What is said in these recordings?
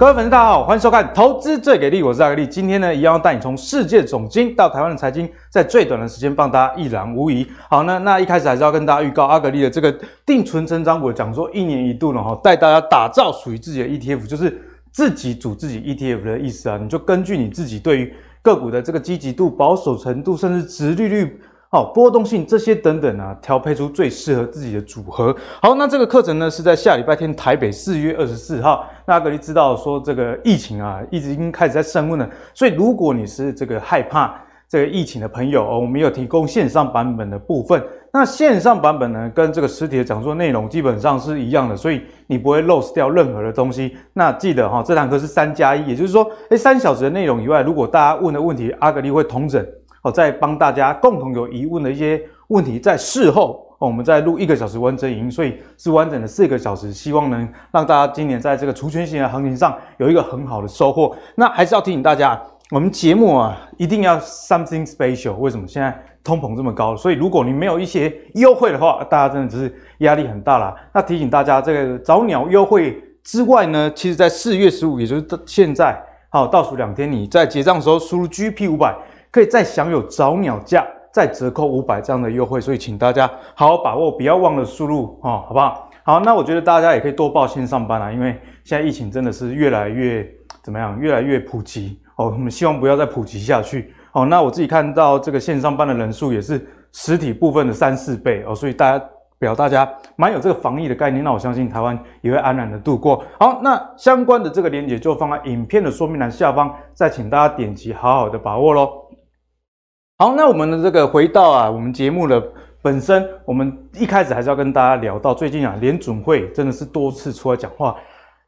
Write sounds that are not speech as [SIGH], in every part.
各位粉丝，大家好，欢迎收看《投资最给力》，我是阿格力。今天呢，一样要带你从世界总经到台湾的财经，在最短的时间帮大家一览无遗。好呢，那一开始还是要跟大家预告，阿格力的这个定存成长股讲说，一年一度呢，哈，带大家打造属于自己的 ETF，就是自己组自己 ETF 的意思啊。你就根据你自己对于个股的这个积极度、保守程度，甚至殖利率。好，波动性这些等等啊，调配出最适合自己的组合。好，那这个课程呢是在下礼拜天台北四月二十四号。那阿格力知道说这个疫情啊，一直已经开始在升温了，所以如果你是这个害怕这个疫情的朋友哦，我们有提供线上版本的部分。那线上版本呢，跟这个实体的讲座内容基本上是一样的，所以你不会 lose 掉任何的东西。那记得哈，这堂课是三加一，也就是说，诶，三小时的内容以外，如果大家问的问题，阿格力会同整。好，再帮大家共同有疑问的一些问题，在事后我们再录一个小时完整影音，所以是完整的四个小时，希望能让大家今年在这个除权型的行情上有一个很好的收获。那还是要提醒大家，我们节目啊一定要 something special。为什么？现在通膨这么高，所以如果你没有一些优惠的话，大家真的只是压力很大啦。那提醒大家，这个早鸟优惠之外呢，其实在四月十五，也就是现在，好，倒数两天，你在结账的时候输入 GP 五百。可以再享有早鸟价，再折扣五百这样的优惠，所以请大家好好把握，不要忘了输入哦，好不好？好，那我觉得大家也可以多报线上班啊，因为现在疫情真的是越来越怎么样，越来越普及哦。我们希望不要再普及下去哦。那我自己看到这个线上班的人数也是实体部分的三四倍哦，所以大家表大家蛮有这个防疫的概念，那我相信台湾也会安然的度过。好，那相关的这个链接就放在影片的说明栏下方，再请大家点击，好好的把握喽。好，那我们的这个回到啊，我们节目的本身，我们一开始还是要跟大家聊到最近啊，联准会真的是多次出来讲话，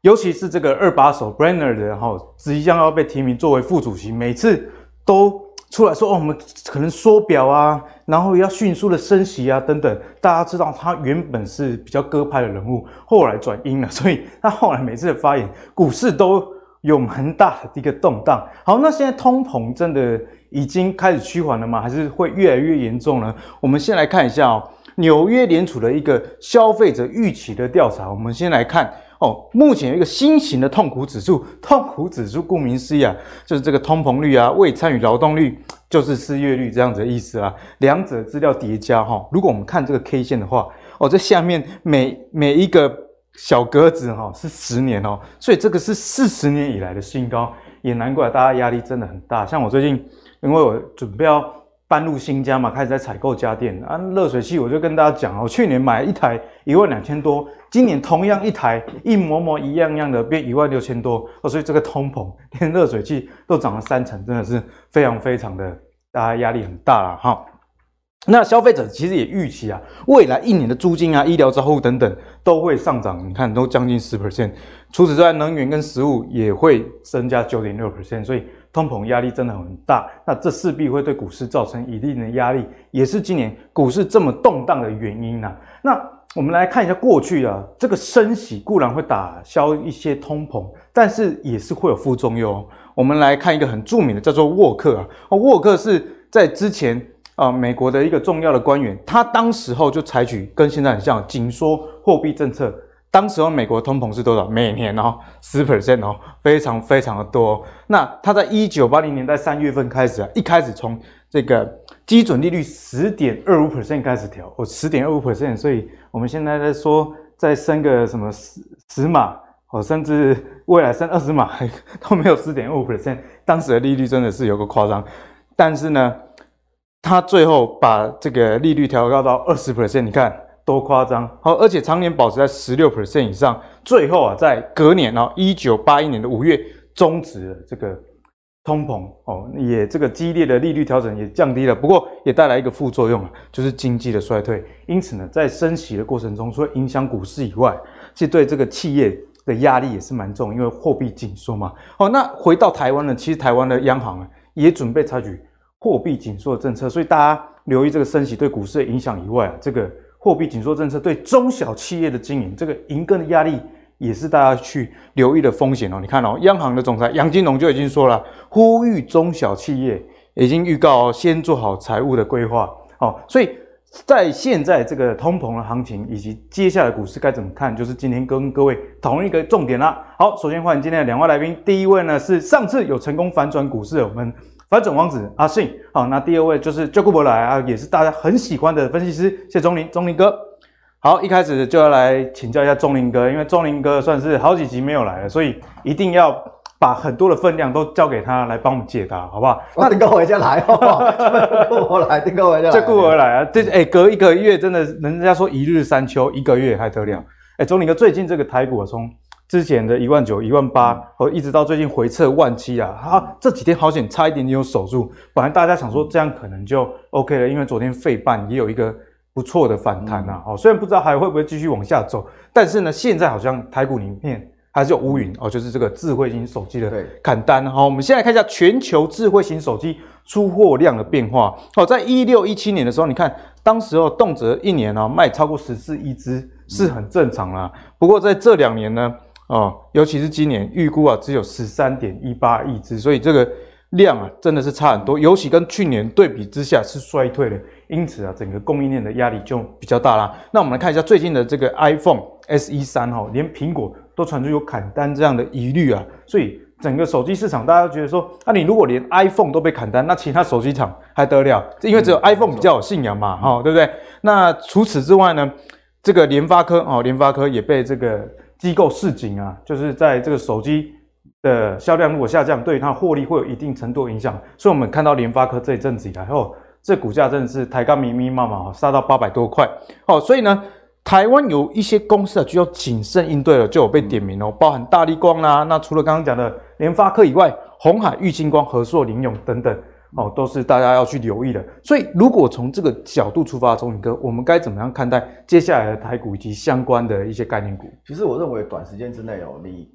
尤其是这个二把手 Brainerd 然后即将要被提名作为副主席，每次都出来说哦，我们可能缩表啊，然后要迅速的升息啊等等。大家知道他原本是比较鸽派的人物，后来转鹰了，所以他后来每次的发言，股市都有很大的一个动荡。好，那现在通膨真的已经开始趋缓了吗？还是会越来越严重呢？我们先来看一下哦，纽约联储的一个消费者预期的调查。我们先来看哦，目前有一个新型的痛苦指数，痛苦指数顾名思义啊，就是这个通膨率啊、未参与劳动率，就是失业率这样子的意思啊。两者资料叠加哈，如果我们看这个 K 线的话，哦，这下面每每一个。小格子哈是十年哦，所以这个是四十年以来的新高，也难怪大家压力真的很大。像我最近，因为我准备要搬入新家嘛，开始在采购家电啊，热水器我就跟大家讲，我去年买一台一万两千多，今年同样一台一模模一样样的变一万六千多，所以这个通膨 [LAUGHS] 连热水器都涨了三成，真的是非常非常的大家压力很大了哈。那消费者其实也预期啊，未来一年的租金啊、医疗照护等等都会上涨，你看都将近十 percent。除此之外，能源跟食物也会增加九点六 percent，所以通膨压力真的很大。那这势必会对股市造成一定的压力，也是今年股市这么动荡的原因呐、啊。那我们来看一下过去啊，这个升息固然会打消一些通膨，但是也是会有副作用。我们来看一个很著名的，叫做沃克啊，沃克是在之前。啊，美国的一个重要的官员，他当时候就采取跟现在很像紧缩货币政策。当时候美国通膨是多少？每年哦十 percent 哦，非常非常的多。那他在一九八零年代三月份开始啊，一开始从这个基准利率十点二五 percent 开始调，哦十点二五 percent，所以我们现在在说再升个什么十十码，哦甚至未来升二十码都没有十点二五 percent，当时的利率真的是有个夸张，但是呢。他最后把这个利率调高到二十 percent，你看多夸张！好，而且常年保持在十六 percent 以上。最后啊，在隔年哦，一九八一年的五月终止了这个通膨哦，也这个激烈的利率调整也降低了，不过也带来一个副作用啊，就是经济的衰退。因此呢，在升息的过程中，除了影响股市以外，其实对这个企业的压力也是蛮重，因为货币紧缩嘛。好，那回到台湾呢，其实台湾的央行啊也准备采取。货币紧缩的政策，所以大家留意这个升息对股市的影响以外啊，这个货币紧缩政策对中小企业的经营，这个营耕的压力也是大家去留意的风险哦。你看哦，央行的总裁杨金龙就已经说了，呼吁中小企业已经预告先做好财务的规划哦。所以在现在这个通膨的行情，以及接下来股市该怎么看，就是今天跟各位讨论一个重点啦。好，首先欢迎今天的两位来宾，第一位呢是上次有成功反转股市的我们反转王子阿信，好，那第二位就是就顾伯来啊，也是大家很喜欢的分析师谢钟林，钟林哥。好，一开始就要来请教一下钟林哥，因为钟林哥算是好几集没有来了，所以一定要把很多的分量都交给他来帮我们解答，好不好？那你跟我回家来哦，顾我来，你跟我回家来，就顾 [LAUGHS] 我来啊！这哎、欸，隔一个月真的，人家说一日三秋，一个月还得了？哎、欸，宗霖哥，最近这个台股从之前的一万九、一万八，和一直到最近回撤万七啊，啊，这几天好险，差一点点有守住。本来大家想说这样可能就 OK 了，因为昨天费半也有一个。不错的反弹啊！哦，虽然不知道还会不会继续往下走，但是呢，现在好像台股里面还是有乌云哦，就是这个智慧型手机的砍单。好，我们先来看一下全球智慧型手机出货量的变化。好，在一六一七年的时候，你看当时候动辄一年啊卖超过十四亿只是很正常啦。不过在这两年呢，哦，尤其是今年预估啊只有十三点一八亿只，所以这个量啊真的是差很多，尤其跟去年对比之下是衰退的。因此啊，整个供应链的压力就比较大啦。那我们来看一下最近的这个 iPhone SE 三哈，连苹果都传出有砍单这样的疑虑啊。所以整个手机市场，大家都觉得说，那、啊、你如果连 iPhone 都被砍单，那其他手机厂还得了？因为只有 iPhone 比较有信仰嘛，哈、嗯，对不对？那除此之外呢，这个联发科哦，联发科也被这个机构市井啊，就是在这个手机的销量如果下降，对于它获利会有一定程度影响。所以我们看到联发科这一阵子以来哦。这股价真的是抬杠密密麻麻，杀到八百多块。哦，所以呢，台湾有一些公司啊，就要谨慎应对了，就有被点名哦，包含大力光啦。那除了刚刚讲的联发科以外，红海、玉晶光、和硕、林永等等，哦，都是大家要去留意的。所以，如果从这个角度出发，宗霖哥，我们该怎么样看待接下来的台股以及相关的一些概念股？其实我认为，短时间之内哦，你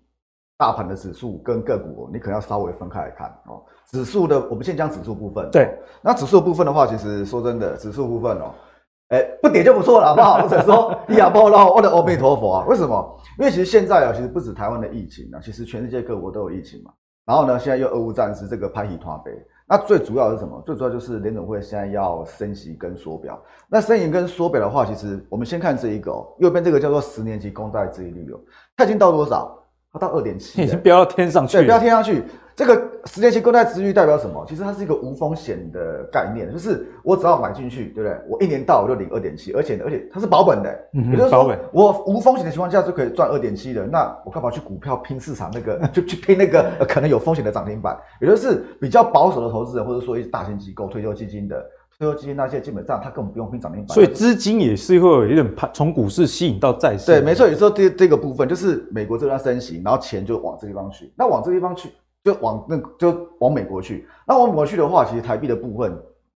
大盘的指数跟个股，你可能要稍微分开来看哦。指数的，我们先讲指数部分。对，那指数部分的话，其实说真的，指数部分哦，哎，不跌就不错了，好不好？[LAUGHS] 或者说，你亚波罗，我的阿弥陀佛啊！为什么？因为其实现在啊，其实不止台湾的疫情啊，其实全世界各国都有疫情嘛。然后呢，现在又俄乌战事，这个拍戏团杯。那最主要的是什么？最主要就是联总会现在要升息跟缩表。那升息跟缩表的话，其实我们先看这一个哦，右边这个叫做十年期公债殖利率哦，它已经到多少？它到二点七，已经飙到天上去了。对，飙天上去。这个十年期公债殖利率代表什么？其实它是一个无风险的概念，就是我只要买进去，对不对？我一年到我就领二点七，而且而且它是保本的，嗯，也就是说我无风险的情况下就可以赚二点七的。那我干嘛去股票拼市场那个，[LAUGHS] 就去拼那个可能有风险的涨停板？也就是比较保守的投资人，或者说一些大型机构、退休基金的。退休基金那些基本上他根本不用拼涨停板，所以资金也是会有一点从股市吸引到债市。对，没错，有时候这这个部分就是美国这段升息，然后钱就往这地方去，那往这地方去就往那就往美国去，那往美国去的话，其实台币的部分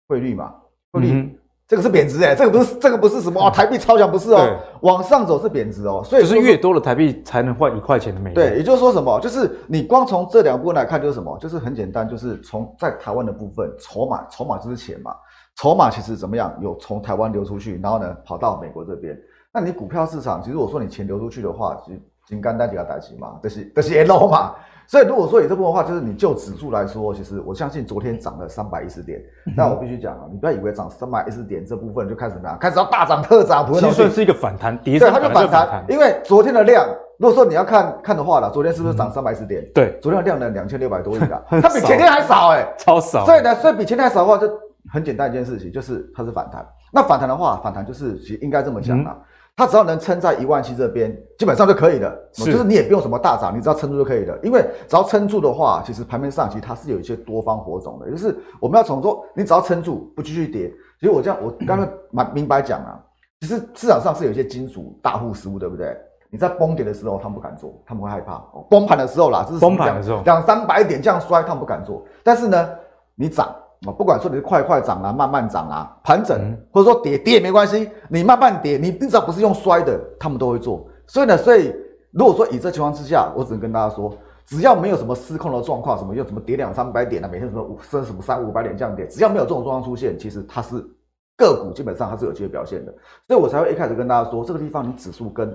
汇率嘛，汇率、嗯、这个是贬值哎、欸，这个不是这个不是什么啊，台币超强不是哦，往上走是贬值哦，所以就是越多的台币才能换一块钱的美元。对，也就是说什么，就是你光从这两部分来看就是什么，就是很简单，就是从在台湾的部分筹码，筹码就是钱嘛。筹码其实怎么样？有从台湾流出去，然后呢跑到美国这边。那你股票市场，其实我说你钱流出去的话，其实金刚单几个代级嘛，这是这是 L 嘛。所以如果说以这部分的话，就是你就指数来说，其实我相信昨天涨了三百一十点。那、嗯、我必须讲啊，你不要以为涨三百一十点这部分就开始怎么样，开始要大涨特涨，不会。其实算是一个反弹，跌对，它就反弹。因为昨天的量，如果说你要看看的话了，昨天是不是涨三百一十点？对，昨天的量呢两千六百多亿啊，[LAUGHS] 它比前天还少哎、欸，超少。所以呢，所以比前天还少的话就。很简单一件事情，就是它是反弹。那反弹的话，反弹就是其实应该这么讲啊，它只要能撑在一万七这边，基本上就可以了。就是你也不用什么大涨，你只要撑住就可以了。因为只要撑住的话，其实盘面上其实它是有一些多方火种的，也就是我们要从说，你只要撑住不继续跌。其实我这样，我刚才蛮明白讲啊，其实市场上是有一些金属大户失误，对不对？你在崩跌的时候，他们不敢做，他们会害怕。崩盘的时候啦，这是崩盘的时候，两三百点这样摔，他们不敢做。但是呢，你涨。啊，不管说你是快快涨啊，慢慢涨啊，盘整或者说跌跌也没关系，你慢慢跌，你至少不是用摔的，他们都会做。所以呢，所以如果说以这情况之下，我只能跟大家说，只要没有什么失控的状况，什么又什么跌两三百点啊，每天什么五升什么三五百点这样跌，只要没有这种状况出现，其实它是个股基本上它是有机会表现的。所以我才会一开始跟大家说，这个地方你指数跟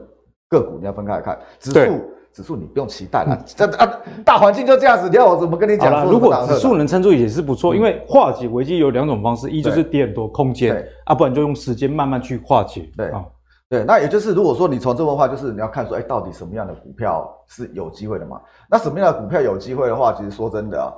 个股你要分开来看，指数指数你不用期待了，这啊大环境就这样子，你要我怎么跟你讲？如果指数能撑住也是不错，因为化解危机有两种方式，一就是跌很多空间，啊，不然就用时间慢慢去化解。对啊，对，那也就是如果说你从这么话，就是你要看说，哎，到底什么样的股票是有机会的嘛？那什么样的股票有机会的话，其实说真的啊，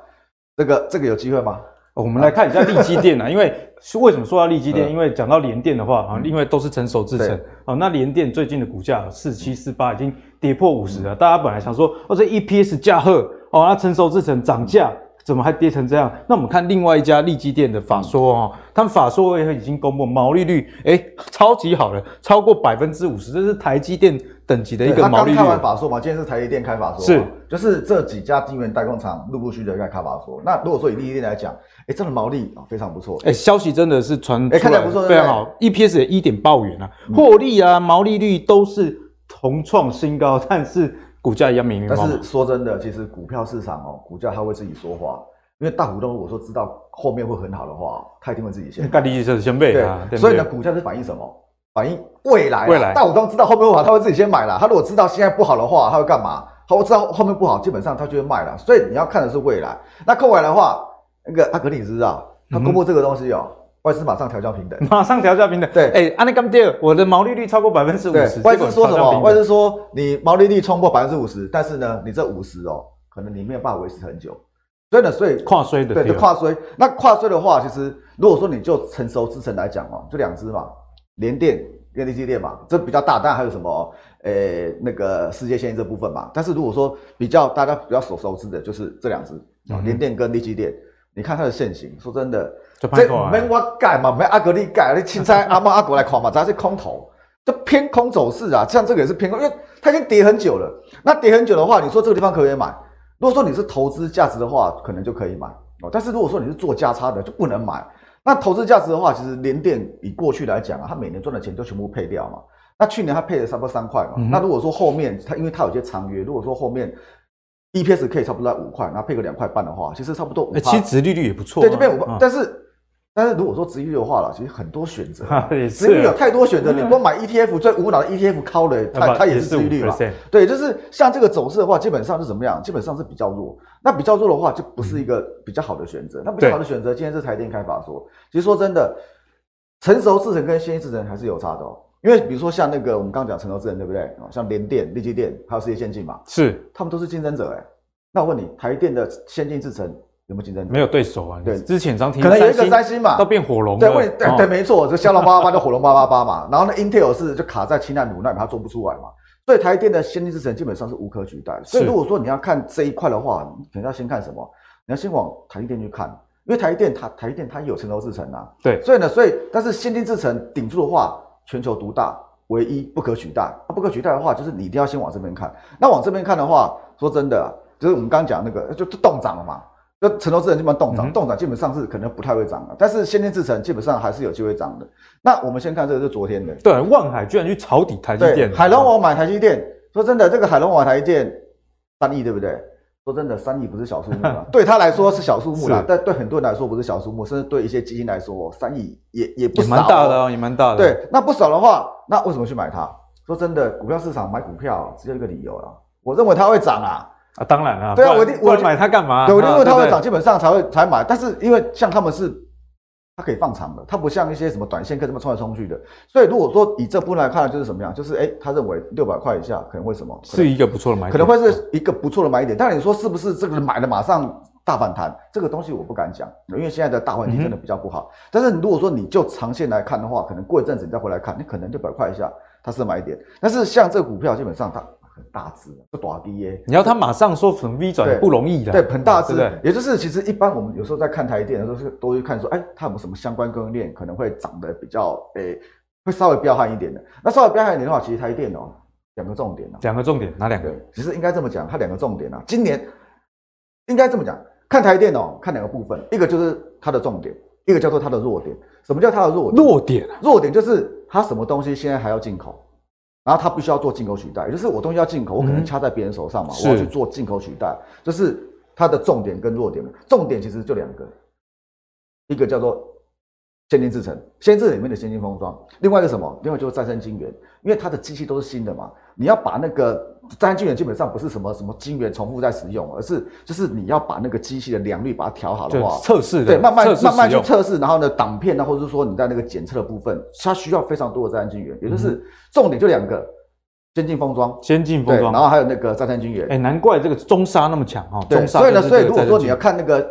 这个这个有机会吗？我们来看一下利基电啊，因为为什么说到利基电？[LAUGHS] 因为讲到联电的话啊，因为都是成熟制程啊，那联电最近的股价四七四八已经跌破五十了。大家本来想说，哦，这 EPS 价赫哦，那成熟制程涨价。怎么还跌成这样？那我们看另外一家利基店的法说哦，他们法说也已经公布毛利率，诶超级好了，超过百分之五十，这是台积电等级的一个毛利率。他刚开完法说嘛，今天是台积电开法说，是，就是这几家晶圆代工厂陆陆续续在开法说。那如果说以力积电来讲，诶真的毛利啊非常不错，诶消息真的是传，诶看起来不错，非常好，EPS 也一点八五元啊，获利啊毛利率都是同创新高，[LAUGHS] 但是。股价一样明明，但是说真的，其实股票市场哦，股价它会自己说话。因为大股东如果说知道后面会很好的话，他一定会自己先。干利就是先背啊。所以呢，股价是反映什么？反映未来。未来。大股东知道后面会好，他会自己先买了。他如果知道现在不好的话，他会干嘛？他会知道后面不好，基本上他就会卖了。所以你要看的是未来。那扣完的话，那个阿格里知道，他公布这个东西哦，外资马上调降平等，马上调降平等。对，哎，安利刚跌，我的毛利率超过百分之五十。外资说什么？外资说你毛利率冲破百分之五十，但是呢，你这五十哦，可能你没有办法维持很久。所以呢，所以跨衰的，对，就跨衰。那跨衰的话，其实如果说你就成熟制程来讲哦，就两只嘛，联电跟力积电嘛，这比较大。当然还有什么，呃、欸，那个世界先进这部分嘛。但是如果说比较大家比较所熟知的，就是这两只啊，联、嗯、电跟力积电。你看它的线型，说真的，这没我改嘛，没阿格力改，你青菜阿猫阿狗来狂嘛，咱是空头，就偏空走势啊。像这个也是偏空，因为它已经跌很久了。那跌很久的话，你说这个地方可以买？如果说你是投资价值的话，可能就可以买哦。但是如果说你是做价差的，就不能买。那投资价值的话，其实联电以过去来讲啊，它每年赚的钱都全部配掉嘛。那去年它配了差不多三块嘛。嗯、那如果说后面它因为它有些长约，如果说后面 EPS 可以差不多在五块，那配个两块半的话，其实差不多五。其实殖利率也不错、啊。对，就变五块、嗯。但是。但是如果说殖利率的话了，其实很多选择，[LAUGHS] 殖利率有太多选择。[LAUGHS] 你光买 ETF 最无脑的 ETF 靠了，它它也是殖利率嘛？对，就是像这个走势的话，基本上是怎么样？基本上是比较弱。那比较弱的话，就不是一个比较好的选择。那比较好的选择，今天是台电开发说，其实说真的，成熟制程跟先进制程还是有差的哦。因为比如说像那个我们刚刚讲成熟制程，对不对？像联电、力积电还有世界先进嘛，是他们都是竞争者哎。那我问你，台电的先进制程？有没有竞争？没有对手啊！对，之前张提可能有一个三星嘛，都变火龙。对，对对，对，没错，就骁龙八八八就火龙八八八嘛。然后呢，Intel 是就卡在七纳米、五纳米，它做不出来嘛。所以台电的先进制程基本上是无可取代。所以如果说你要看这一块的话，你可能要先看什么？你要先往台积电去看，因为台积电它台积电它有成熟制程啊。对，所以呢，所以但是先进制程顶住的话，全球独大，唯一不可取代。它不可取代的话，就是你一定要先往这边看。那往这边看的话，说真的，就是我们刚刚讲那个就动涨了嘛。那成熟制程基本上动涨，动涨基本上是可能不太会涨的，但是先天制程基本上还是有机会涨的。那我们先看这个是昨天的，对，万海居然去抄底台积电，海龙王买台积电，说真的，这个海龙王买台积电三亿对不对？说真的，三亿不是小数目啊，[LAUGHS] 对他来说是小数目啦，但对很多人来说不是小数目，甚至对一些基金来说，三亿也也不少，蛮大的哦，也蛮大的。对，那不少的话，那为什么去买它？说真的，股票市场买股票只有一个理由了，我认为它会涨啊。啊，当然了，对啊，我一定我买它干嘛？对，我因为它会涨，基本上才会才买。但是因为像他们是，它可以放长的，它不像一些什么短线可以这么冲来冲去的。所以如果说以这部分来看，就是什么样？就是诶，他认为六百块以下可能会什么？是一个不错的买点，可能会是一个不错的买点。但你说是不是这个买了马上大反弹？这个东西我不敢讲，因为现在的大环境真的比较不好。但是如果说你就长线来看的话，可能过一阵子你再回来看，你可能六百块以下它是买点。但是像这个股票，基本上它。很大只，不短低耶。你要他马上说成 V 转不容易的。对，很大只。也就是其实一般我们有时候在看台电的时候，是都会看说，哎，它有没有什么相关供应链可能会长得比较，诶，会稍微彪悍一点的。那稍微彪悍一点的话，其实台电哦，两个重点啊。两个重点，哪两个？其实应该这么讲，它两个重点啊。今年应该这么讲，看台电哦，看两个部分，一个就是它的重点，一个叫做它的弱点。什么叫它的弱点？弱点，弱点就是它什么东西现在还要进口。然后它必须要做进口取代，也就是我东西要进口，我可能掐在别人手上嘛，嗯、我要去做进口取代，这、就是它的重点跟弱点。重点其实就两个，一个叫做先进制程，先进制里面的先进封装，另外一个什么？另外就是再生晶圆，因为它的机器都是新的嘛，你要把那个再生晶圆基本上不是什么什么晶圆重复在使用，而是就是你要把那个机器的良率把它调好的话，测试对，慢慢慢慢去测试，然后呢，挡片呢，或者是说你在那个检测的部分，它需要非常多的再生晶圆，也就是重点就两个。先进封装，先进封装，然后还有那个再生晶圆。哎、欸，难怪这个中沙那么强哈。对，所以呢，所以如果说你要看那个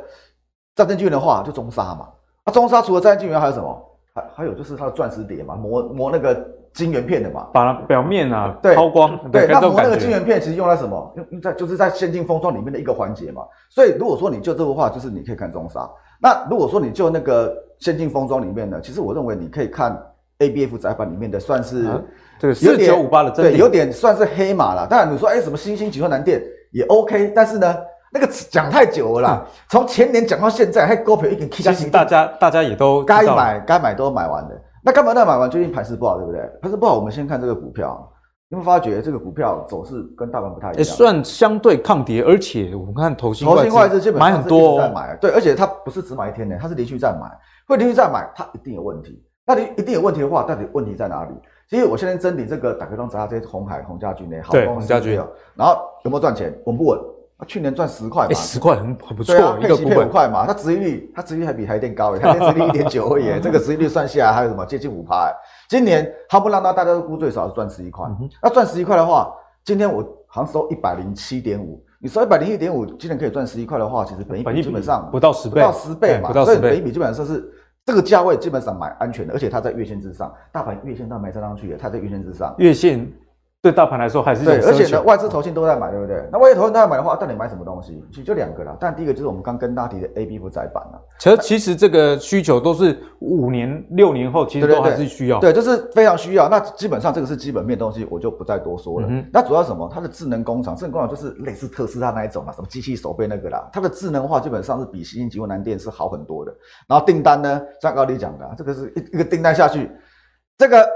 再生晶圆的话，就中沙嘛。啊，中沙除了再生晶圆还有什么？还还有就是它的钻石碟嘛，磨磨那个晶圆片的嘛，把它表面啊对抛光。对，那磨那个晶圆片其实用在什么？用在就是在先进封装里面的一个环节嘛。所以如果说你就这个话，就是你可以看中沙。那如果说你就那个先进封装里面呢，其实我认为你可以看 ABF 载板里面的算是。啊这个四九五八的对，有点算是黑马了。当然你说，哎，什么新兴集团南电也 OK，但是呢，那个讲太久了啦，从、嗯、前年讲到现在，还股票一点 K 加 K，大家大家也都该买该买都买完了。那干嘛那买完？最近盘势不好，对不对？盘势不好，我们先看这个股票，你会发觉这个股票走势跟大盘不太一样，算相对抗跌，而且我们看投信投信外资基本上买很多在买，对，而且它不是只买一天的，它是连续在买，会连续在买，它一定有问题。那你一定有问题的话，到底问题在哪里？其实我现在真理这个打开装砸下这些红海、红家军呢，好公司，然后有没有赚钱？稳不稳？去年赚十块嘛，十块很很不错，啊配息配五块嘛，它殖利率，它殖利率还比台电高，台电殖利率一点九而已，[LAUGHS] 这个殖利率算下来还有什么接近五趴？今年夯不啷当，大家都估最少是赚十一块，那赚十一块的话，今天我好像收一百零七点五，你收一百零一点五，今年可以赚十一块的话，其实本益比基本上不到十倍，不到十倍嘛，所以本益比基本上是。这个价位基本上买安全的，而且它在月线之上，大盘月线都没站上去，它在月线之上。月线对大盘来说还是对，而且呢，外资投信都在买，对不对？那外资投信都在买的话，到底买什么东西？其实就两个啦。但第一个就是我们刚跟大家提的 A、B 不窄板了。其实其实这个需求都是五年、六年后，其实都还是需要。对，就是非常需要。那基本上这个是基本面东西，我就不再多说了。嗯、那主要什么？它的智能工厂，智能工厂就是类似特斯拉那一种嘛，什么机器手背那个啦。它的智能化基本上是比新兴集团南电是好很多的。然后订单呢，像高丽讲的，这个是一一个订单下去，这个。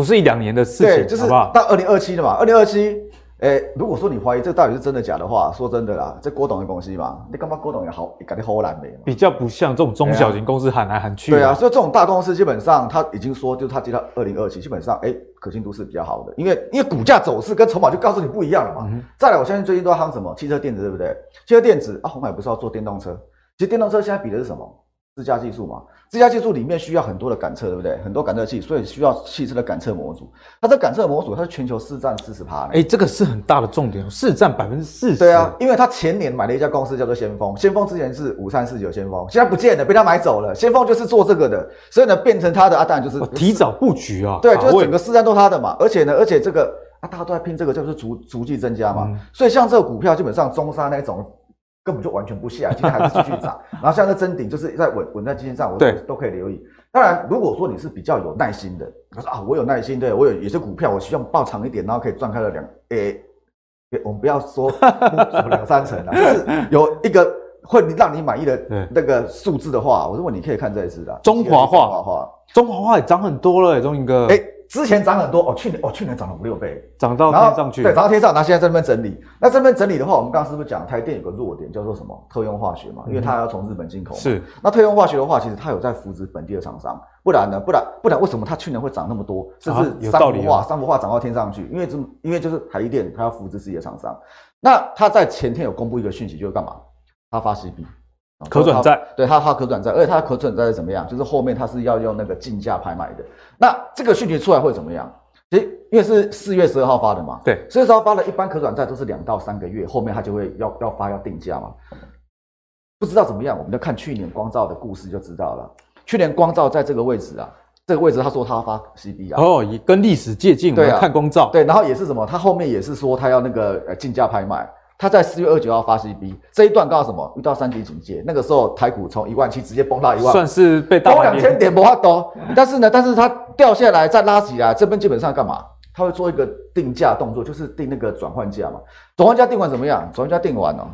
不是一两年的事情，对，就是到二零二七的嘛。二零二七，诶，如果说你怀疑这到底是真的假的话，说真的啦，这郭董的公司嘛，你干嘛郭董也好，感觉好难的嘛。比较不像这种中小型公司喊来喊去。对啊，所以这种大公司基本上他已经说，就是他接到二零二七，基本上诶，可信度是比较好的，因为因为股价走势跟筹码就告诉你不一样了嘛。嗯、再来，我相信最近都在夯什么汽车电子，对不对？汽车电子啊，红海不是要做电动车？其实电动车现在比的是什么？自驾技术嘛，自驾技术里面需要很多的感测，对不对？很多感测器，所以需要汽车的感测模组。它这感测模组，它是全球市占四十趴。哎，这个是很大的重点，市占百分之四十。对啊，因为他前年买了一家公司叫做先锋，先锋之前是五三四九先锋，现在不见了，被他买走了。先锋就是做这个的，所以呢，变成他的啊，当然就是提早布局啊。对，就是整个市占都他的嘛。而且呢，而且这个啊，大家都在拼这个，就是逐逐季增加嘛。嗯、所以像这个股票，基本上中沙那种。根本就完全不下，今天还是继续涨。[LAUGHS] 然后像这真顶，就是在稳稳在基线上，我都都可以留意。当然，如果说你是比较有耐心的，他说啊，我有耐心，对我有有些股票，我希望爆长一点，然后可以赚开了两，诶，我们不要说 [LAUGHS] 两三成啊，就是有一个会让你满意的那个数字的话，我认为你可以看这一支的中华化，中华化，中华化也涨很多了，中英哥。之前涨很多哦，去年哦，去年涨了五六倍，涨到天上去。对，涨到天上。那现在在这边整理，那这边整理的话，我们刚刚是不是讲台电有个弱点叫做什么？特用化学嘛，因为它要从日本进口。是。那特用化学的话，其实它有在扶持本地的厂商，不然呢？不然不然为什么它去年会涨那么多？甚至三幅化，三幅化涨到天上去？因为这因为就是台积电它要扶持自己的厂商。那它在前天有公布一个讯息，就是干嘛？它发 CB。可转债，对它它可转债，而且它的可转债是怎么样？就是后面它是要用那个竞价拍卖的。那这个讯息出来会怎么样？诶，因为是四月十二号发的嘛，对，四月十二号发的，一般可转债都是两到三个月，后面它就会要要发要定价嘛，不知道怎么样，我们就看去年光照的故事就知道了。去年光照在这个位置啊，这个位置他说他要发 CB 啊，哦，也跟历史借镜，对啊，看光照，对，然后也是什么，他后面也是说他要那个呃竞价拍卖。他在四月二十九号发 CB，这一段告诉什么？遇到三级警戒，那个时候台股从一万七直接崩到一万，算是被大两千点不怕多。但是呢，但是它掉下来再拉起来，这边基本上干嘛？他会做一个定价动作，就是定那个转换价嘛。转换价定完怎么样？转换价定完了，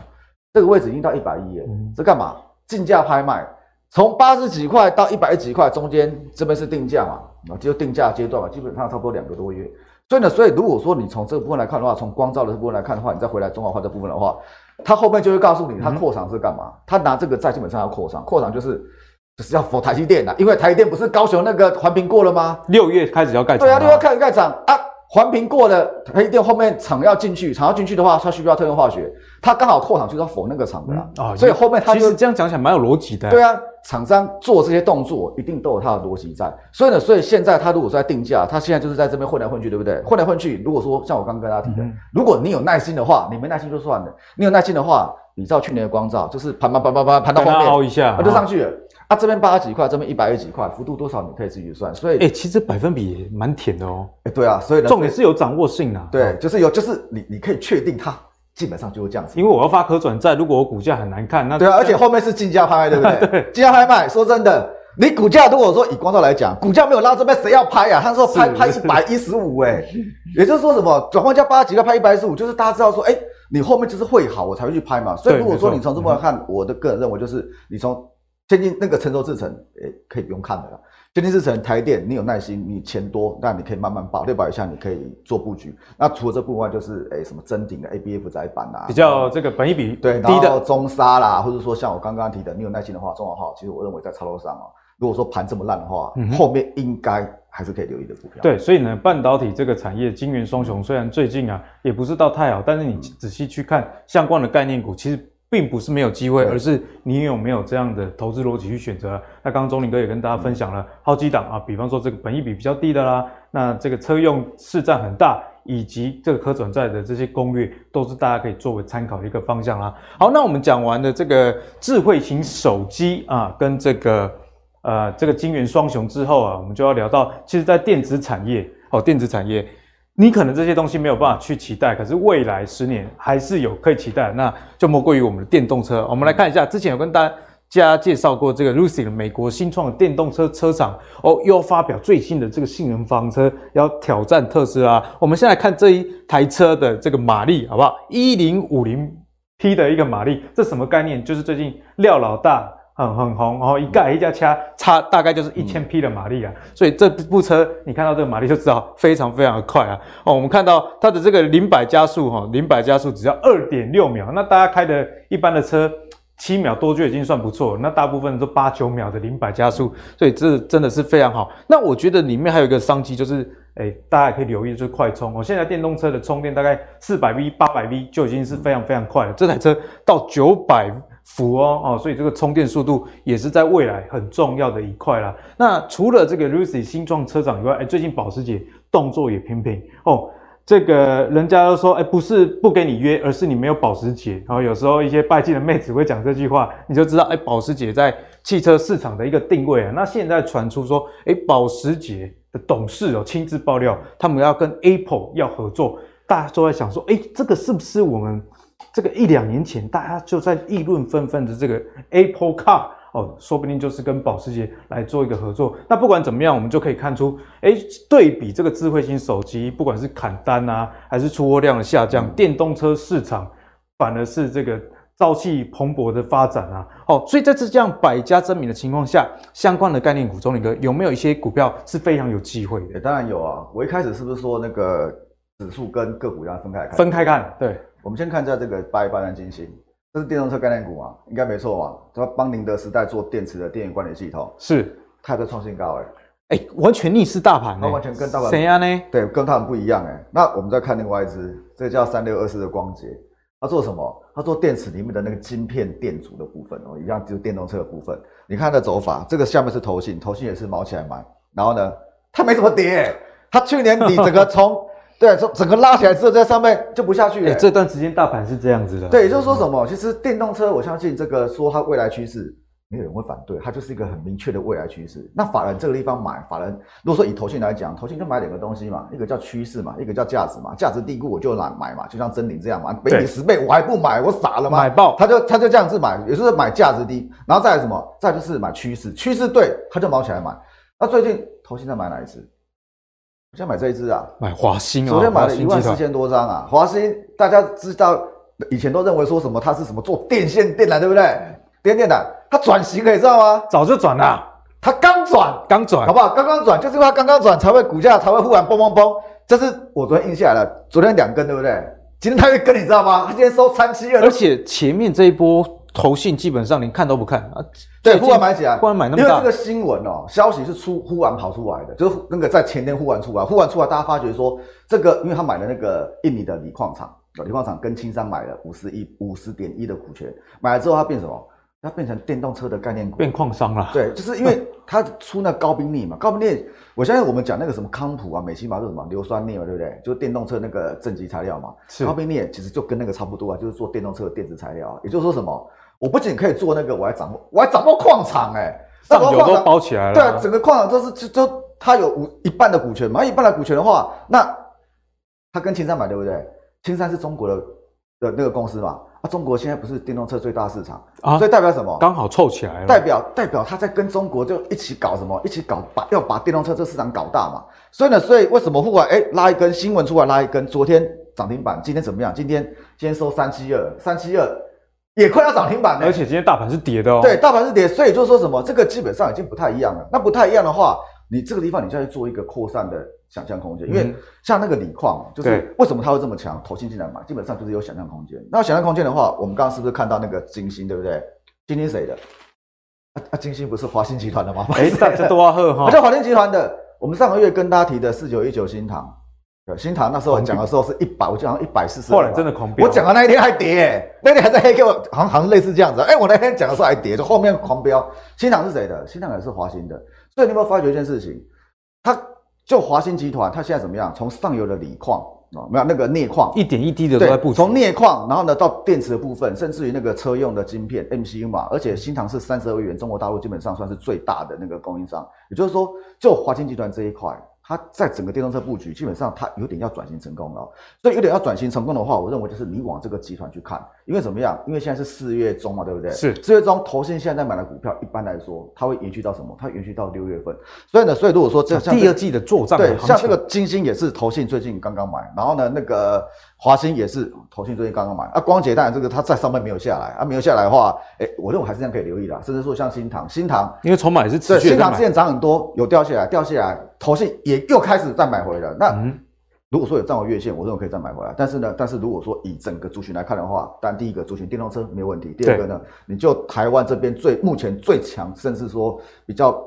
这个位置已经到一百一了。嗯、这干嘛？竞价拍卖，从八十几块到一百一几块，中间这边是定价嘛？啊，就定价阶段嘛，基本上差不多两个多月。所以呢，所以如果说你从这个部分来看的话，从光照的这部分来看的话，你再回来中华化这部分的话，它后面就会告诉你，它扩厂是干嘛？它拿这个债基本上要扩厂，扩厂就是就是要否台积电的，因为台积电不是高雄那个环评过了吗？六月开始要盖厂。对啊，六月开始盖厂啊，环评过了台积电后面厂要进去，厂要进去的话，它需不需要特用化学？它刚好扩厂就是要否那个厂的啦。啊、嗯哦，所以后面它其实这样讲起来蛮有逻辑的。对啊，厂商做这些动作一定都有它的逻辑在。所以呢，所以现在它如果说在定价，它现在就是在这边混来混去，对不对？混来混去，如果说像我刚刚跟大家提的、嗯，如果你有耐心的话，你没耐心就算了。你有耐心的话，你照去年的光照，就是盘盘盘盘盘盘到后面凹一下，它就上去了。啊，这边八十几块，这边一百几块，幅度多少你可以自己算。所以，哎、欸，其实百分比也蛮甜的哦。哎、欸，对啊，所以呢，重点是有掌握性啊。对，就是有，就是你你可以确定它基本上就会这样子。因为我要发可转债，如果我股价很难看，那对啊，而且后面是竞价拍卖，对不对？[LAUGHS] 对，竞价拍卖。说真的，你股价如果说以光照来讲，股价没有拉这边，谁要拍啊？他说拍拍一百一十五，哎，也就是说什么转换价八十几块拍一百一十五，就是大家知道说，哎、欸，你后面就是会好，我才会去拍嘛。所以如果说你从这么来看、嗯，我的个人认为就是你从。先进那个成熟制程，诶、欸，可以不用看的啦。先进制程台电，你有耐心，你钱多，那你可以慢慢抱，六百以下你可以做布局。那除了这部分外，就是诶、欸，什么臻鼎的 ABF 窄板啊，比较这个本一比对低的中沙啦，或者说像我刚刚提的，你有耐心的话，中华号，其实我认为在操作上啊，如果说盘这么烂的话，嗯、后面应该还是可以留意的股票。对，所以呢，半导体这个产业，晶圆双雄虽然最近啊也不是到太好，但是你仔细去看相关的概念股，其实。并不是没有机会，而是你有没有这样的投资逻辑去选择。那刚刚钟林哥也跟大家分享了好几档啊，比方说这个本益比比较低的啦，那这个车用市占很大，以及这个可转债的这些攻略，都是大家可以作为参考的一个方向啦。好，那我们讲完了这个智慧型手机啊，跟这个呃这个晶圆双雄之后啊，我们就要聊到，其实在电子产业哦，电子产业。你可能这些东西没有办法去期待，可是未来十年还是有可以期待，那就莫过于我们的电动车。我们来看一下，之前有跟大家介绍过这个 Lucid 美国新创的电动车车厂哦，又发表最新的这个性能房车，要挑战特斯拉。我们先来看这一台车的这个马力，好不好？一零五零匹的一个马力，这什么概念？就是最近廖老大。很很红，然后一盖一架掐差大概就是一千匹的马力啊，所以这部车你看到这个马力就知道非常非常的快啊。哦，我们看到它的这个零百加速哈，零百加速只要二点六秒，那大家开的一般的车七秒多就已经算不错了，那大部分都八九秒的零百加速，所以这真的是非常好。那我觉得里面还有一个商机就是，诶大家也可以留意就是快充哦。现在电动车的充电大概四百 V、八百 V 就已经是非常非常快了，这台车到九百。伏哦哦，所以这个充电速度也是在未来很重要的一块啦。那除了这个 Lucy 新创车厂以外，哎，最近保时捷动作也频频哦。这个人家都说，哎，不是不给你约，而是你没有保时捷。然后有时候一些拜金的妹子会讲这句话，你就知道，哎，保时捷在汽车市场的一个定位啊。那现在传出说，哎，保时捷的董事哦亲自爆料，他们要跟 Apple 要合作，大家都在想说，哎，这个是不是我们？这个一两年前，大家就在议论纷纷的这个 Apple Car 哦，说不定就是跟保时捷来做一个合作。那不管怎么样，我们就可以看出，哎，对比这个智慧型手机，不管是砍单啊，还是出货量的下降，电动车市场反而是这个朝气蓬勃的发展啊。哦，所以在这这样百家争鸣的情况下，相关的概念股中，钟林哥有没有一些股票是非常有机会的？当然有啊。我一开始是不是说那个指数跟个股要分开看？分开看，对。我们先看一下这个八一八三金星，这是电动车概念股嘛？应该没错吧？它帮宁德时代做电池的电源管理系统，是它在创新高哎、欸，完全逆势大盘、欸，它完全跟大盘谁呀呢？对，跟他们不一样哎、欸。那我们再看另外一只，这个叫三六二四的光捷，它做什么？它做电池里面的那个晶片电阻的部分哦，一样就是电动车的部分。你看它的走法，这个下面是投信，投信也是毛起来买，然后呢，它没怎么跌、欸，它去年底整个从对，整整个拉起来之后，在上面就不下去了、欸。这段时间大盘是这样子的。对，也就是说什么？其实电动车，我相信这个说它未来趋势，没有人会反对，它就是一个很明确的未来趋势。那法人这个地方买，法人如果说以投信来讲，投信就买两个东西嘛，一个叫趋势嘛，一个叫价值嘛。价值低估我就来买嘛，就像臻鼎这样嘛，给你十倍我还不买，我傻了吗？买爆，他就他就这样子买，也就是买价值低，然后再来什么？再就是买趋势，趋势对，他就卯起来买。那最近投信在买哪一支？先买这一支啊，买华新啊，昨天买了一万四千多张啊。华新大家知道，以前都认为说什么它是什么做电线电缆，对不对？电电缆，它转型了，你知道吗？早就转了，它刚转，刚转，好不好？刚刚转，就是因为它刚刚转才会股价才会忽然嘣嘣嘣。这是我昨天印下来了，昨天两根，对不对？今天它一根，你知道吗？它今天收三七二，而且前面这一波。投信基本上连看都不看啊。对，忽然买起来，忽然买那么大。因为这个新闻哦，消息是出忽然跑出来的，就是那个在前天忽然出来，忽然出来，大家发觉说这个，因为他买了那个印尼的锂矿厂，锂矿厂跟青山买了五十亿五十点一的股权，买了之后它变什么？它变成电动车的概念股，变矿商了。对，就是因为 [LAUGHS] 它出那高冰镍嘛，高冰镍，我相信我们讲那个什么康普啊、美琪玛是什么硫酸镍嘛，对不对？就是电动车那个正极材料嘛。是。高冰镍其实就跟那个差不多啊，就是做电动车的电子材料。啊也就是说什么？我不仅可以做那个，我还掌握，我还掌握矿场哎，上游都包起来了。对啊，整个矿场都是就就它有五一半的股权嘛，一半的股权的话，那它跟青山买对不对？青山是中国的的那个公司嘛。中国现在不是电动车最大市场啊，所以代表什么？刚好凑起来了。代表代表他在跟中国就一起搞什么？一起搞把要把电动车这市场搞大嘛。所以呢，所以为什么忽然哎拉一根新闻出来拉一根？昨天涨停板，今天怎么样？今天今天收三七二，三七二也快要涨停板了。而且今天大盘是跌的哦。对，大盘是跌，所以就是说什么？这个基本上已经不太一样了。那不太一样的话，你这个地方你就要去做一个扩散的。想象空间，因为像那个锂矿，就是为什么它会这么强？投信进来买，基本上就是有想象空间。那想象空间的话，我们刚刚是不是看到那个金星，对不对？金星谁的？啊啊，金星不是华新集团的吗？哎，大家都要喝哈。[LAUGHS] 叫华新集团的。我们上个月跟大家提的四九一九新唐，新塘那时候讲的时候是一百，我记得好像一百四十。后来真的狂飙。我讲的那一天还跌，欸，那天还在黑给我，好像好像类似这样子。哎，我那天讲的时候还跌，就后面狂飙。新塘是谁的？新塘也是华新的。所以你有没有发觉一件事情？它。就华新集团，它现在怎么样？从上游的锂矿啊，没有那个镍矿，一点一滴的都在布局。从镍矿，然后呢到电池的部分，甚至于那个车用的晶片 MCU 嘛。而且新塘是三十二亿元，中国大陆基本上算是最大的那个供应商。也就是说，就华新集团这一块。它在整个电动车布局，基本上它有点要转型成功了。所以有点要转型成功的话，我认为就是你往这个集团去看，因为怎么样？因为现在是四月中嘛，对不对？是四月中，投信现在在买的股票，一般来说它会延续到什么？它延续到六月份。所以呢，所以如果说这像第二季的做账，对，像这个金星也是投信最近刚刚买，然后呢，那个华兴也是投信最近刚刚买。啊，光捷当然这个它在上面没有下来，啊，没有下来的话，哎，我认为还是这样可以留意的。甚至说像新塘，新塘因为筹码也是持续新塘之前涨很多，有掉下来，掉下来。投信也又开始再买回了。那如果说有站回月线，我认为可以再买回来。但是呢，但是如果说以整个族群来看的话，但第一个族群电动车没有问题，第二个呢，你就台湾这边最目前最强，甚至说比较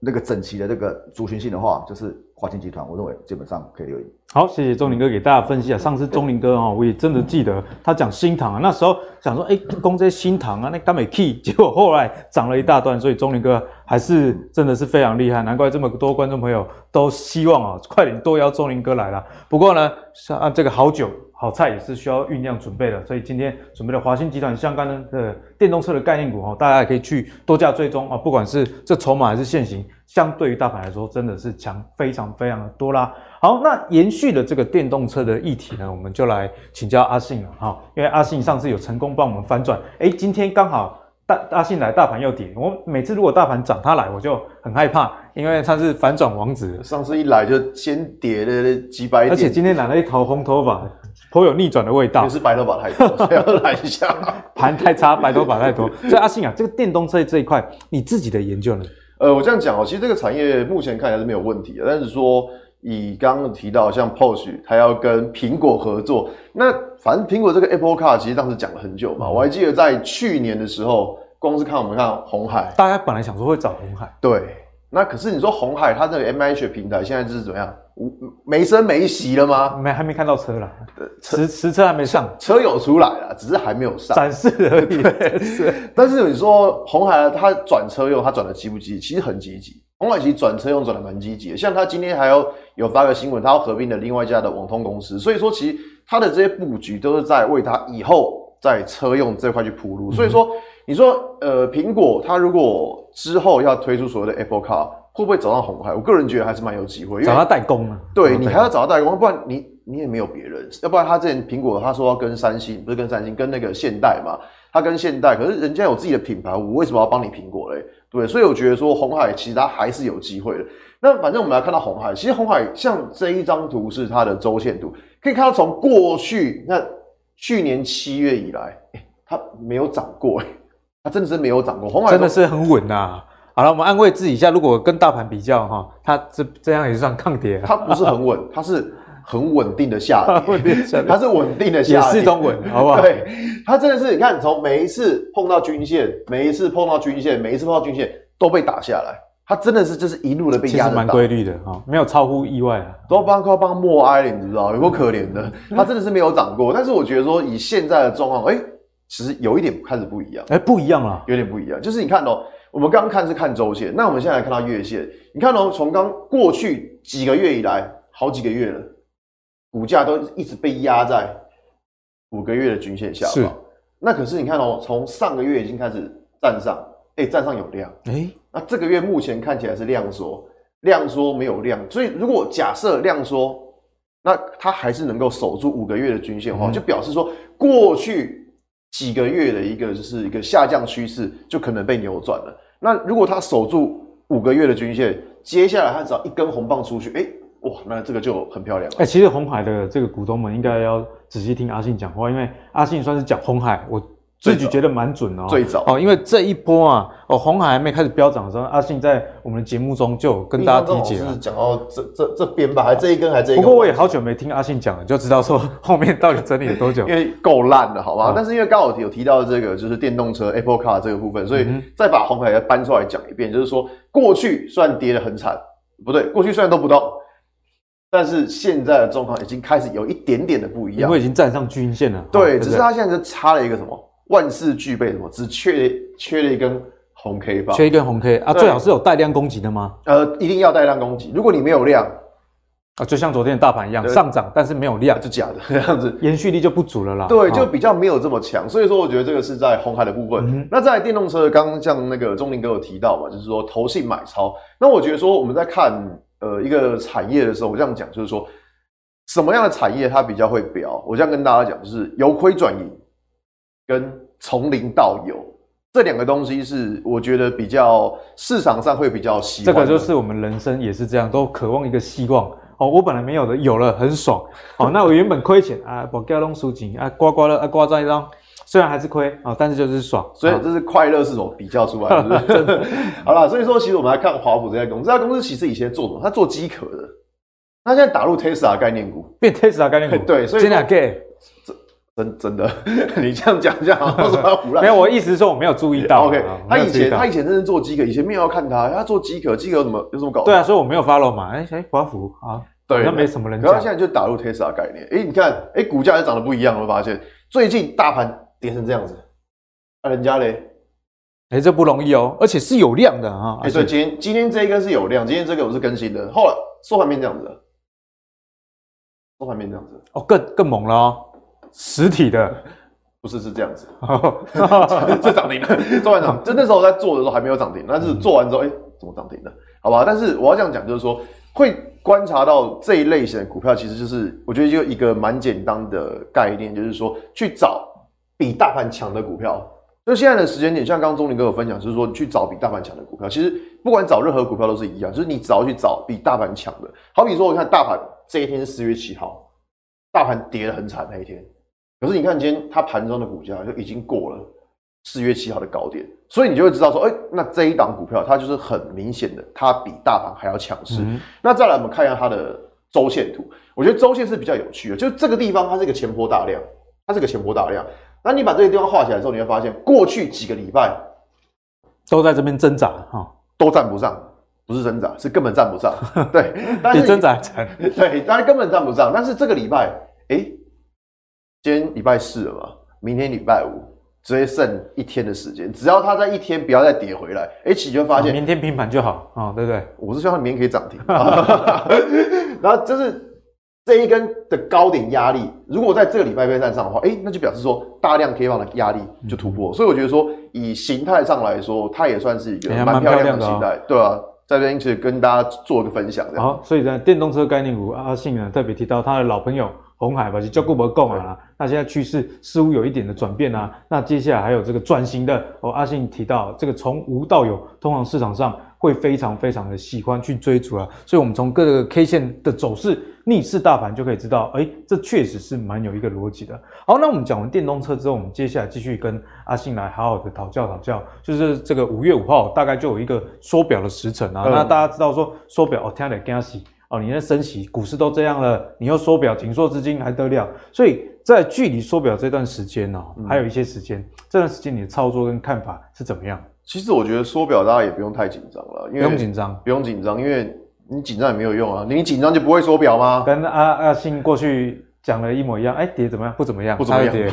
那个整齐的这个族群性的话，就是。华清集团，我认为基本上可以留意。好，谢谢钟林哥给大家分析啊。上次钟林哥哈，我也真的记得他讲新塘啊，那时候想说，哎、欸，攻这些新塘啊，那刚美 key，结果后来涨了一大段，所以钟林哥还是真的是非常厉害，难怪这么多观众朋友都希望啊，快点多邀钟林哥来了。不过呢，像啊这个好酒好菜也是需要酝酿准备的，所以今天准备了华新集团相关的电动车的概念股哈，大家也可以去多加追踪啊，不管是这筹码还是现行。相对于大盘来说，真的是强非常非常的多啦。好，那延续的这个电动车的议题呢，我们就来请教阿信了哈。因为阿信上次有成功帮我们翻转，诶，今天刚好大阿信来，大盘又跌。我每次如果大盘涨，他来我就很害怕，因为他是反转王子。上次一来就先跌了几百点，而且今天染了一头红头发，颇有逆转的味道。也是白头发太多，所以要来一下。[LAUGHS] 盘太差，白头发太多。所以阿信啊，这个电动车这一块，你自己的研究呢？呃，我这样讲哦，其实这个产业目前看起来是没有问题的，但是说以刚刚提到像 Porsche，它要跟苹果合作，那反正苹果这个 Apple Car 其实当时讲了很久嘛，我还记得在去年的时候，光是看我们看红海，大家本来想说会找红海，对，那可是你说红海它这个 MIH 平台现在就是怎么样？没声没息了吗？没，还没看到车了，实实车还没上，车有出来了，只是还没有上展示而已。[LAUGHS] 对，是。但是你说红海它转车用，它转的积不积极？其实很积极。鸿海其实转车用转的蛮积极的，像他今天还有有发个新闻，他要合并的另外一家的网通公司。所以说，其实他的这些布局都是在为他以后在车用这块去铺路。所以说，你说呃，苹果它如果之后要推出所谓的 Apple Car。会不会找到红海？我个人觉得还是蛮有机会，找他代工啊。对，你还要找他代工，不然你你也没有别人。要不然他之前苹果他说要跟三星，不是跟三星，跟那个现代嘛。他跟现代，可是人家有自己的品牌，我为什么要帮你苹果嘞？对，所以我觉得说红海其实它还是有机会的。那反正我们来看到红海，其实红海像这一张图是它的周线图，可以看到从过去那去年七月以来，欸，它没有涨过，欸，它真的是没有涨过。红海真的是很稳呐。好了，我们安慰自己一下，如果跟大盘比较哈，它这这样也算抗跌。它不是很稳，它是很稳定的下跌，它是稳定的下跌，也是一种稳，好不好？对，它真的是，你看，从每一次碰到均线，每一次碰到均线，每一次碰到均线都被打下来，它真的是就是一路的被压，其实蛮规律的哈，没有超乎意外啊。都要帮靠帮默哀了，你知道有够可怜的，它真的是没有涨过。但是我觉得说，以现在的状况，哎，其实有一点开始不一样，哎，不一样了，有点不一样。就是你看哦，我们刚刚看是看周线，那我们现在来看到月线，你看哦，从刚过去几个月以来，好几个月了。股价都一直被压在五个月的均线下方，是。那可是你看哦，从上个月已经开始站上，哎，站上有量，哎，那这个月目前看起来是量缩，量缩没有量，所以如果假设量缩，那它还是能够守住五个月的均线的话，就表示说过去几个月的一个就是一个下降趋势就可能被扭转了。那如果它守住五个月的均线，接下来它只要一根红棒出去，哎。哇，那这个就很漂亮了。哎、欸，其实红海的这个股东们应该要仔细听阿信讲话，因为阿信算是讲红海，我自己觉得蛮准的哦。最早哦，因为这一波啊，哦，红海还没开始飙涨的时候，阿信在我们的节目中就有跟大家提解了。讲到这这这边吧，还这一根还这一根。不过我也好久没听阿信讲了，就知道说 [LAUGHS] 后面到底整理了多久。因为够烂了，好吧？嗯、但是因为刚好有提到这个就是电动车 Apple Car 这个部分，所以再把红海再搬出来讲一遍，就是说过去虽然跌得很惨，不对，过去虽然都不动。但是现在的状况已经开始有一点点的不一样，因为已经站上均线了。对，只是它现在就差了一个什么？万事俱备什么？只缺缺了一根红 K 棒，缺一根红 K 啊！最好是有带量攻击的吗？呃，一定要带量攻击。如果你没有量啊，就像昨天的大盘一样上涨，但是没有量，就假的这样子，延续力就不足了啦。对，就比较没有这么强。所以说，我觉得这个是在红海的部分。那在电动车，刚刚像那个钟林哥有提到嘛，就是说投信买超。那我觉得说我们在看。呃，一个产业的时候，我这样讲就是说，什么样的产业它比较会飙？我这样跟大家讲，就是由亏转盈跟从零到有这两个东西是我觉得比较市场上会比较希望。这个就是我们人生也是这样，都渴望一个希望哦。我本来没有的，有了很爽。哦，那我原本亏钱啊，我交弄输钱啊，刮刮了啊，刮在一张。虽然还是亏啊，但是就是爽，所以这是快乐是什么比较出来的？[LAUGHS] 真的。[LAUGHS] 好了，所以说其实我们来看华府这家公司，这家公司其实以前做什么？它做机壳的，它现在打入 Tesla 概念股，变 Tesla 概念股。[LAUGHS] 对，所以真的 gay，真真的，你这样讲这样，没有，我意思是说我没有注意到。OK，他以前他以前真是做机壳，以前没有要看他，他做机壳，机壳有什么有什么搞？对啊，所以我没有 follow 嘛。哎哎，华府啊，对，那没什么人。然后现在就打入 Tesla 概念，哎，你看，哎，股价也涨得不一样，我发现最近大盘跌成这样子。那人家嘞，哎、欸，这不容易哦，而且是有量的啊。哎、欸，对，今天今天这一根是有量，今天这个我是更新的。后来收盘面这样子，收盘面这样子，哦，更更猛了哦。实体的不是是这样子，[LAUGHS] 这涨停了，做完涨，就那时候在做的时候还没有涨停，但是做完之后，哎、欸，怎么涨停了？好吧，但是我要这样讲，就是说会观察到这一类型的股票，其实就是我觉得就一个蛮简单的概念，就是说去找比大盘强的股票。就现在的时间点，像刚刚钟林哥有分享，就是说你去找比大盘强的股票，其实不管找任何股票都是一样，就是你只要去找比大盘强的。好比说，我看大盘这一天是四月七号，大盘跌得很惨那一天，可是你看今天它盘中的股价就已经过了四月七号的高点，所以你就会知道说，哎、欸，那这一档股票它就是很明显的，它比大盘还要强势。嗯、那再来我们看一下它的周线图，我觉得周线是比较有趣的，就是这个地方它是一个前波大量，它是个前波大量。那你把这个地方画起来之后，你会发现过去几个礼拜都在这边挣扎哈，都站不上，不是挣扎，是根本站不上。[LAUGHS] 对，但是你挣扎站，[LAUGHS] 对，但是根本站不上。但是这个礼拜，哎，今天礼拜四了嘛，明天礼拜五，直接剩一天的时间，只要它在一天不要再跌回来，哎，你就发现明天平盘就好啊，对不对？我是希望它明天可以涨停，然后就是。这一根的高点压力，如果在这个礼拜被站上的话，哎，那就表示说大量 K 棒的压力就突破，嗯、所以我觉得说以形态上来说，它也算是一个蛮漂亮的形态，对啊，在这边其实跟大家做一个分享。好，所以呢，电动车概念股阿信呢特别提到他的老朋友红海吧，就叫顾伯贡啊，那现在趋势似乎有一点的转变啊，那接下来还有这个转型的哦，阿信提到这个从无到有，通常市场上。会非常非常的喜欢去追逐啊，所以我们从各个 K 线的走势逆势大盘就可以知道，哎，这确实是蛮有一个逻辑的。好，那我们讲完电动车之后，我们接下来继续跟阿信来好好的讨教讨教，就是这个五月五号大概就有一个缩表的时程啊。嗯、那大家知道说缩表哦，天得惊喜哦，你那升息，股市都这样了，你又缩表紧缩资金还得了？所以在距离缩表这段时间哦，嗯、还有一些时间，这段时间你的操作跟看法是怎么样？其实我觉得缩表大家也不用太紧张了，因为不用紧张，不用紧张，因为你紧张也没有用啊，你紧张就不会缩表吗？跟阿阿信过去讲了一模一样，哎，跌怎么样？不怎么样，不怎么样，跌，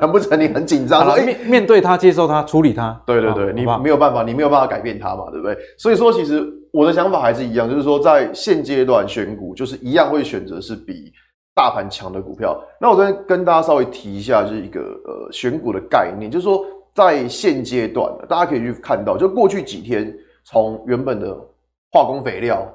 难 [LAUGHS] 不成你很紧张？面面对它，接受它，处理它？对对对，你没有办法，你没有办法改变它嘛，对不对？所以说，其实。我的想法还是一样，就是说，在现阶段选股，就是一样会选择是比大盘强的股票。那我这边跟大家稍微提一下，就是一个呃选股的概念，就是说，在现阶段，大家可以去看到，就过去几天，从原本的化工肥料，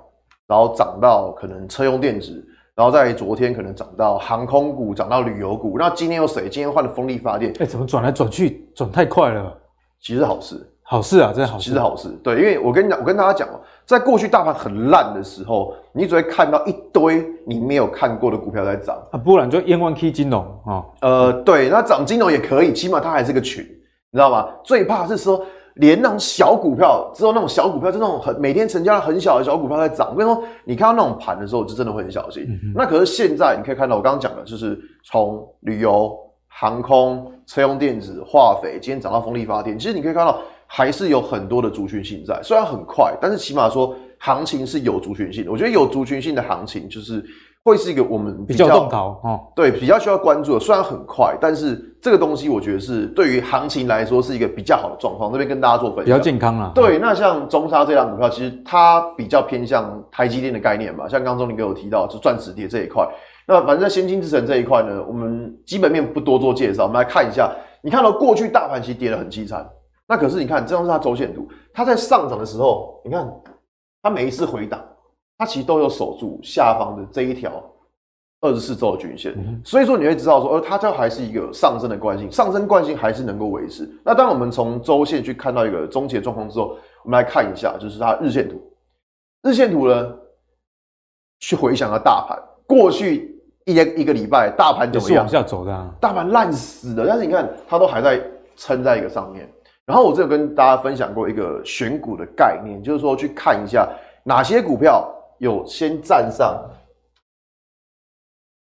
然后涨到可能车用电子，然后在昨天可能涨到航空股，涨到旅游股。那今天又谁？今天换了风力发电。哎，怎么转来转去，转太快了？其实好事。好事啊，真的好事，其实好事。对，因为我跟你讲，我跟大家讲哦，在过去大盘很烂的时候，你只会看到一堆你没有看过的股票在涨啊，不然就 M1K 金融啊，哦、呃，对，那涨金融也可以，起码它还是个群，你知道吗？最怕是说连那种小股票，只有那种小股票，就那种很每天成交量很小的小股票在涨。我跟你说，你看到那种盘的时候，就真的会很小心。嗯、那可是现在你可以看到，我刚刚讲的就是从旅游、航空、车用电子、化肥，今天涨到风力发电，其实你可以看到。还是有很多的族群性在，虽然很快，但是起码说行情是有族群性的。我觉得有族群性的行情，就是会是一个我们比较，比较动摇哦，对，比较需要关注的。虽然很快，但是这个东西我觉得是对于行情来说是一个比较好的状况。这边跟大家做分享，比较健康啊。对，那像中沙这档股票，其实它比较偏向台积电的概念嘛。像刚刚钟林给我提到，就钻石跌这一块。那反正在先进制程这一块呢，我们基本面不多做介绍，我们来看一下。你看到过去大盘其实跌得很凄惨。那可是你看，这张是它周线图，它在上涨的时候，你看它每一次回档，它其实都有守住下方的这一条二十四周的均线，所以说你会知道说，呃，它这还是一个上升的惯性，上升惯性还是能够维持。那当我们从周线去看到一个终结状况之后，我们来看一下，就是它日线图，日线图呢，去回想到大盘过去一天一个礼拜，大盘怎么样？往下走的，啊，大盘烂死的，但是你看它都还在撑在一个上面。然后我这有跟大家分享过一个选股的概念，就是说去看一下哪些股票有先站上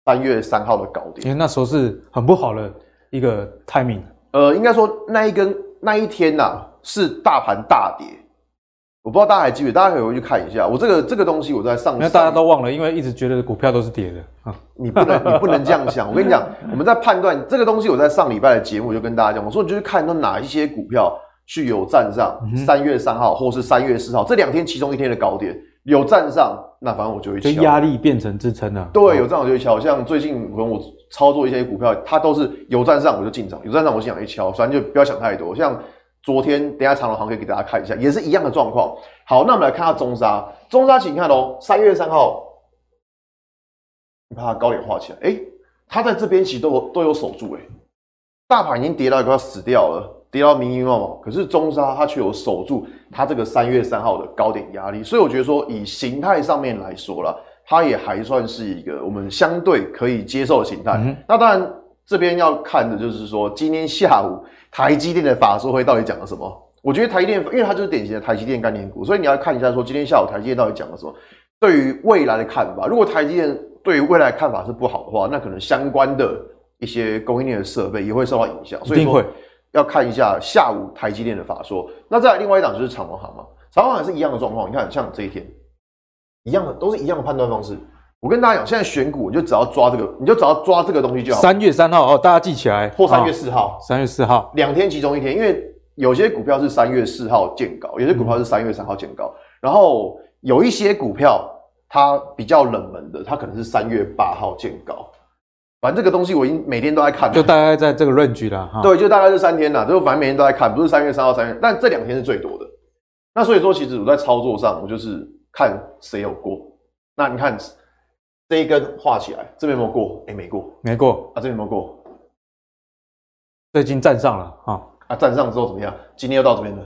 三月三号的高点，因为那时候是很不好的一个 timing。呃，应该说那一根那一天呐、啊、是大盘大跌，我不知道大家还记不大家可以回去看一下。我这个这个东西我在上，因为大家都忘了，因为一直觉得股票都是跌的啊。你不能你不能这样想，我跟你讲，我们在判断这个东西，我在上礼拜的节目就跟大家讲，我说你就是看到哪一些股票。去有站上三月三号或是三月四号这两天其中一天的高点有站上，那反正我就会敲。压力变成支撑了。对，有站我就会敲。像最近可能我操作一些股票，它都是有站上我就进场，有站上我就想一敲。反正就不要想太多。像昨天，等下长隆行可以给大家看一下，也是一样的状况。好，那我们来看下中沙。中沙，请看哦，三月三号，你把它高点画起来。哎，它在这边其实都有都有守住。哎，大盘已经跌到快要死掉了。跌到迷迷茫茫，可是中沙它却有守住它这个三月三号的高点压力，所以我觉得说以形态上面来说啦，它也还算是一个我们相对可以接受的形态。嗯、那当然这边要看的就是说今天下午台积电的法说会到底讲了什么？我觉得台积电，因为它就是典型的台积电概念股，所以你要看一下说今天下午台积电到底讲了什么，对于未来的看法。如果台积电对于未来的看法是不好的话，那可能相关的一些供应链的设备也会受到影响。所以说。要看一下下午台积电的法说，那再来另外一档就是长虹行嘛，长荣航也是一样的状况。你看，像这一天一样的，都是一样的判断方式。我跟大家讲，现在选股你就只要抓这个，你就只要抓这个东西就好。三月三号哦，大家记起来，或三月四号。三月四号，两天集中一天，因为有些股票是三月四号见高，有些股票是三月三号见高，然后有一些股票它比较冷门的，它可能是三月八号见高。反正这个东西我已经每天都在看，就大概在这个 range 了哈。对，就大概是三天啦，就反正每天都在看，不是三月三号、三月，但这两天是最多的。那所以说，其实我在操作上，我就是看谁有过。那你看这一根画起来，这边有没有过？哎、欸，没过，没过啊，这边有没有过？这已经站上了啊啊，站上之后怎么样？今天又到这边了。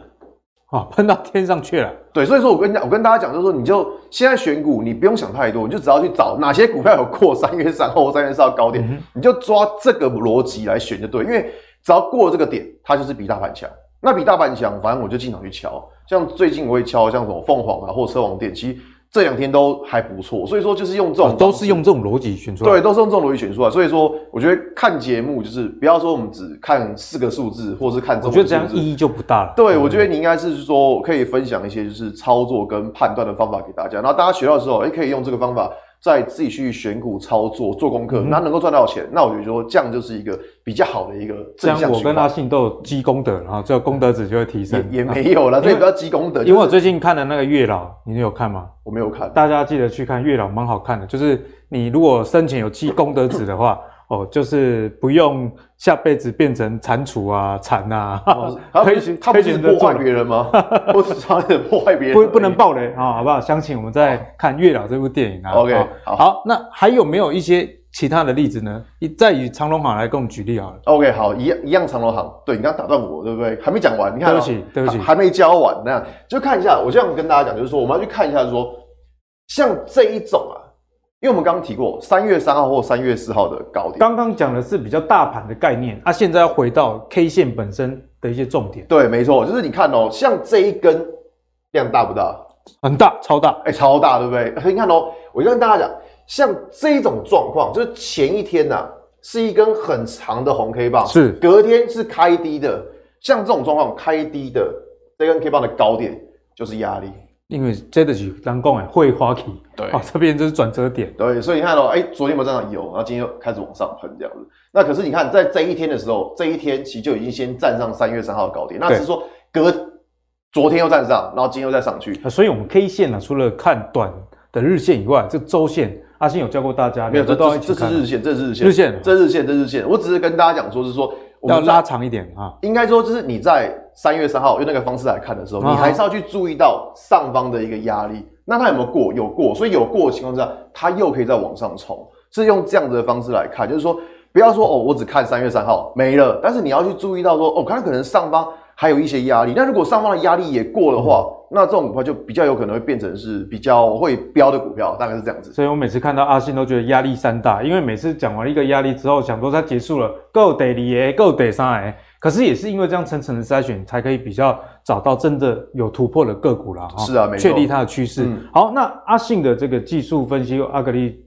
啊，喷到天上去了。对，所以说我跟你讲，我跟大家讲，就是说，你就现在选股，你不用想太多，你就只要去找哪些股票有过三月三号或三月四号高点，嗯、你就抓这个逻辑来选就对。因为只要过了这个点，它就是比大盘强。那比大盘强，反正我就经常去敲。像最近我会敲，像什么凤凰啊或车王电，其实这两天都还不错，所以说就是用这种、啊、都是用这种逻辑选出来，对，都是用这种逻辑选出来。所以说，我觉得看节目就是不要说我们只看四个数字，或是看这种，我觉得这样意义就不大了。对，我觉得你应该是说可以分享一些就是操作跟判断的方法给大家，然后大家学到的时候，哎，可以用这个方法。再自己去选股操作做功课，那、嗯、能够赚到钱，那我觉得说这样就是一个比较好的一个正向循环。我跟阿信都有积功德，然后这个功德值就会提升。也，也没有了，这也不要积功德。因为我最近看的那个月老，你有看吗？我没有看，大家记得去看月老，蛮好看的。就是你如果生前有积功德值的话。哦，就是不用下辈子变成蟾蜍啊、蚕啊，可以他不 [LAUGHS] [LAUGHS] 是破坏别人吗？不是差点破坏别人？不，不能爆雷啊，好不好？相信我们在看《月老》这部电影啊。OK，好，好，那还有没有一些其他的例子呢？再以长隆行来跟我们举例好了。OK，好，一样一样长隆行。对，你刚打断我，对不对？还没讲完，你看，对不起，对不起，还没教完，那样就看一下。我这样跟大家讲，就是说我们要去看一下说，说像这一种啊。因为我们刚刚提过三月三号或三月四号的高点，刚刚讲的是比较大盘的概念，啊，现在要回到 K 线本身的一些重点。对，没错，就是你看哦，像这一根量大不大？很大，超大，哎、欸，超大，对不对？你看哦，我就跟大家讲，像这一种状况，就是前一天呐、啊、是一根很长的红 K 棒，是隔天是开低的，像这种状况开低的这根 K 棒的高点就是压力。因为这的是人讲的，会花期，对，哦，这边就是转折点，对，所以你看到、喔，哎、欸，昨天我们站上有，然后今天又开始往上喷这样子。那可是你看，在这一天的时候，这一天其实就已经先站上三月三号的高点，那只是说隔昨天又站上，然后今天又再上去。所以我们 K 线呢、啊，除了看短的日线以外，这周线，阿信有教过大家，没有？这这这是日线，这是日线，日线，这日线，这日线。我只是跟大家讲说，是说。要拉长一点啊！应该说，就是你在三月三号用那个方式来看的时候，你还是要去注意到上方的一个压力。那它有没有过？有过，所以有过的情况下，它又可以再往上冲。是用这样子的方式来看，就是说，不要说哦，我只看三月三号没了，但是你要去注意到说，哦，它可能上方还有一些压力。那如果上方的压力也过的话，那这种股票就比较有可能会变成是比较会飙的股票，大概是这样子。所以我每次看到阿信都觉得压力山大，因为每次讲完一个压力之后，想说它结束了，够得二个，够得三个，可是也是因为这样层层的筛选，才可以比较找到真的有突破的个股啦。是啊，没错，确立它的趋势。嗯、好，那阿信的这个技术分析，阿格力。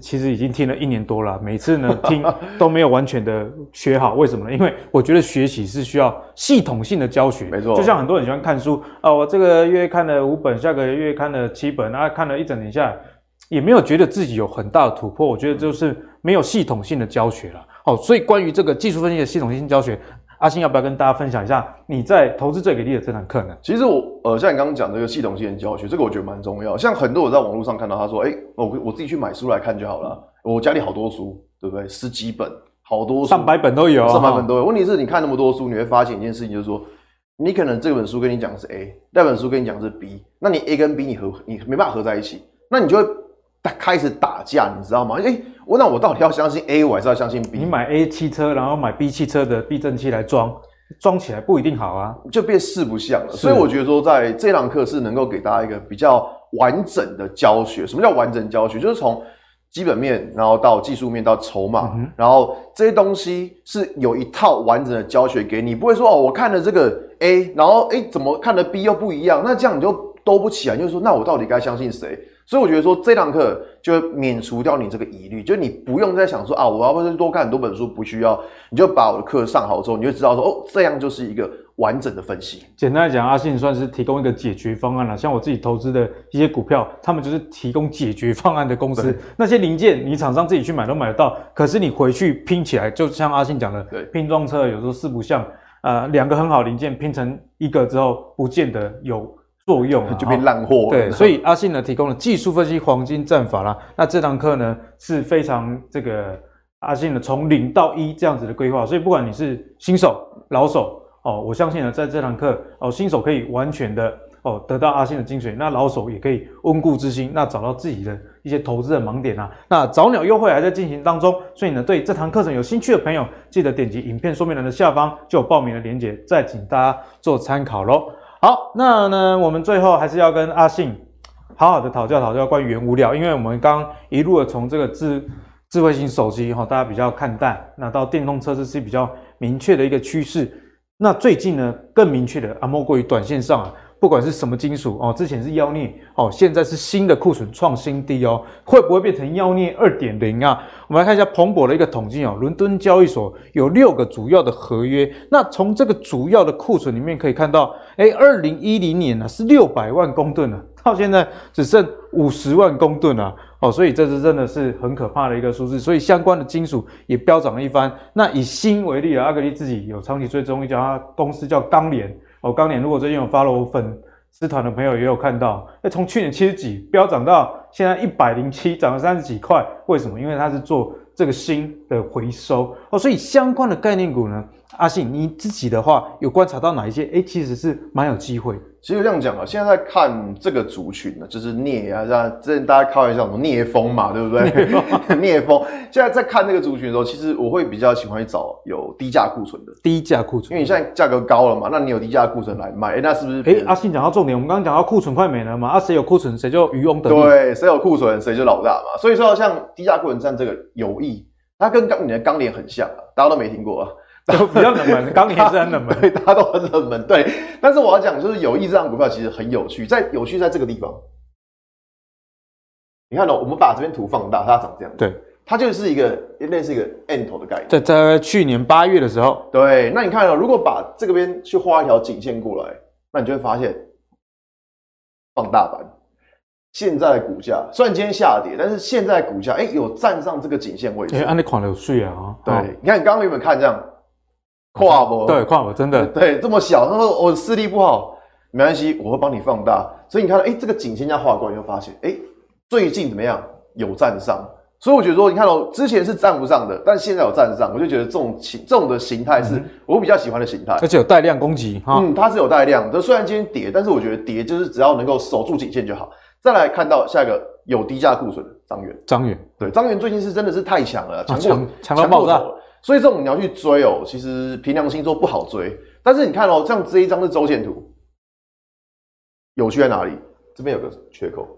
其实已经听了一年多了，每次呢 [LAUGHS] 听都没有完全的学好，为什么呢？因为我觉得学习是需要系统性的教学，没错。就像很多人喜欢看书啊，我这个月看了五本，下个月看了七本，啊，看了一整年下来，也没有觉得自己有很大的突破。我觉得就是没有系统性的教学了。好，所以关于这个技术分析的系统性教学。阿信要不要跟大家分享一下你在投资最给力的这堂课呢？其实我呃，像你刚刚讲这个系统性的教学，这个我觉得蛮重要。像很多我在网络上看到他说，哎、欸，我我自己去买书来看就好了。我家里好多书，对不对？十几本，好多书，上百本都有，上百本都有。问题是你看那么多书，你会发现一件事情，就是说，你可能这本书跟你讲是 A，那本书跟你讲是 B，那你 A 跟 B 你合，你没办法合在一起，那你就会开始打架，你知道吗？哎、欸。我那我到底要相信 A，我还是要相信 B？你买 A 汽车，然后买 B 汽车的避震器来装，装起来不一定好啊，就变四不像了。所以我觉得说，在这堂课是能够给大家一个比较完整的教学。什么叫完整教学？就是从基本面，然后到技术面，到筹码，嗯、然后这些东西是有一套完整的教学给你，不会说哦，我看了这个 A，然后诶怎么看的 B 又不一样？那这样你就兜不起来，就是说，那我到底该相信谁？所以我觉得说这堂课就会免除掉你这个疑虑，就你不用再想说啊，我要不要多看很多本书，不需要，你就把我的课上好之后，你就知道说哦，这样就是一个完整的分析。简单来讲，阿信算是提供一个解决方案了。像我自己投资的一些股票，他们就是提供解决方案的公司。那些零件你厂商自己去买都买得到，可是你回去拼起来，就像阿信讲的，对，拼装车有时候四不像，呃，两个很好零件拼成一个之后，不见得有。作用 [LAUGHS] 就变烂货。对，所以阿信呢提供了技术分析黄金战法啦。那这堂课呢是非常这个阿信呢从零到一这样子的规划，所以不管你是新手、老手哦，我相信呢在这堂课哦，新手可以完全的哦得到阿信的精髓，那老手也可以温故知新，那找到自己的一些投资的盲点啊。那早鸟优惠还在进行当中，所以呢对这堂课程有兴趣的朋友，记得点击影片说明栏的下方就有报名的链接，再请大家做参考喽。好，那呢，我们最后还是要跟阿信好好的讨教讨教关于原物料，因为我们刚一路的从这个智智慧型手机哈，大家比较看淡，那到电动车这是比较明确的一个趋势。那最近呢，更明确的啊，莫过于短线上啊，不管是什么金属哦，之前是妖孽哦，现在是新的库存创新低哦，会不会变成妖孽二点零啊？我们来看一下彭博的一个统计哦，伦敦交易所有六个主要的合约，那从这个主要的库存里面可以看到，哎，二零一零年呢、啊、是六百万公吨啊，到现在只剩五十万公吨啊。哦，所以这是真的是很可怕的一个数字，所以相关的金属也飙涨了一番。那以锌为例啊，阿格力自己有长期追踪一家公司叫钢联。哦，钢联如果最近有 follow 粉丝团的朋友也有看到，那从去年七十几飙涨到现在一百零七，涨了三十几块。为什么？因为它是做这个新的回收。哦，所以相关的概念股呢，阿信你自己的话有观察到哪一些？哎，其实是蛮有机会。其实这样讲啊，现在在看这个族群呢，就是聂啊，这样之前大家开玩笑什么聂风嘛，对不对？[LAUGHS] 聂风。现在在看这个族群的时候，其实我会比较喜欢去找有低价库存的。低价库存，因为你现在价格高了嘛，那你有低价库存来卖，那是不是？哎，阿信讲到重点，我们刚刚讲到库存快没了嘛，啊，谁有库存谁就渔翁得利。对，谁有库存谁就老大嘛。所以说，像低价库存占这个友谊，它跟钢你的钢联很像啊，大家都没听过啊。[LAUGHS] 都比较冷门，钢铁是很冷门，[LAUGHS] 对，大家都很冷门，对。但是我要讲，就是有意这张股票其实很有趣，在有趣在这个地方。你看哦，我们把这边图放大，它长这样，对，它就是一个类似一个 N 头的概念。在在去年八月的时候，对。那你看哦，如果把这个边去画一条颈线过来，那你就会发现，放大版现在的股价虽然今天下跌，但是现在股价哎有站上这个颈线位置，哎，按你款有税啊，对。你看你刚刚有没有看这样？跨博对跨博真的对这么小，他说我视力不好，没关系，我会帮你放大。所以你看到，哎，这个颈线这样画过来，你会发现，哎，最近怎么样？有站上。所以我觉得说，你看哦之前是站不上的，但现在有站上，我就觉得这种形这种的形态是我比较喜欢的形态，而且有带量攻击哈。嗯，它是有带量的，虽然今天跌，但是我觉得跌就是只要能够守住颈线就好。再来看到下一个有低价库存的张元，张元对张元最近是真的是太强了，强过强到爆炸。所以这种你要去追哦，其实凭良心说不好追。但是你看哦，像这一张是周线图，有趣在哪里？这边有个缺口，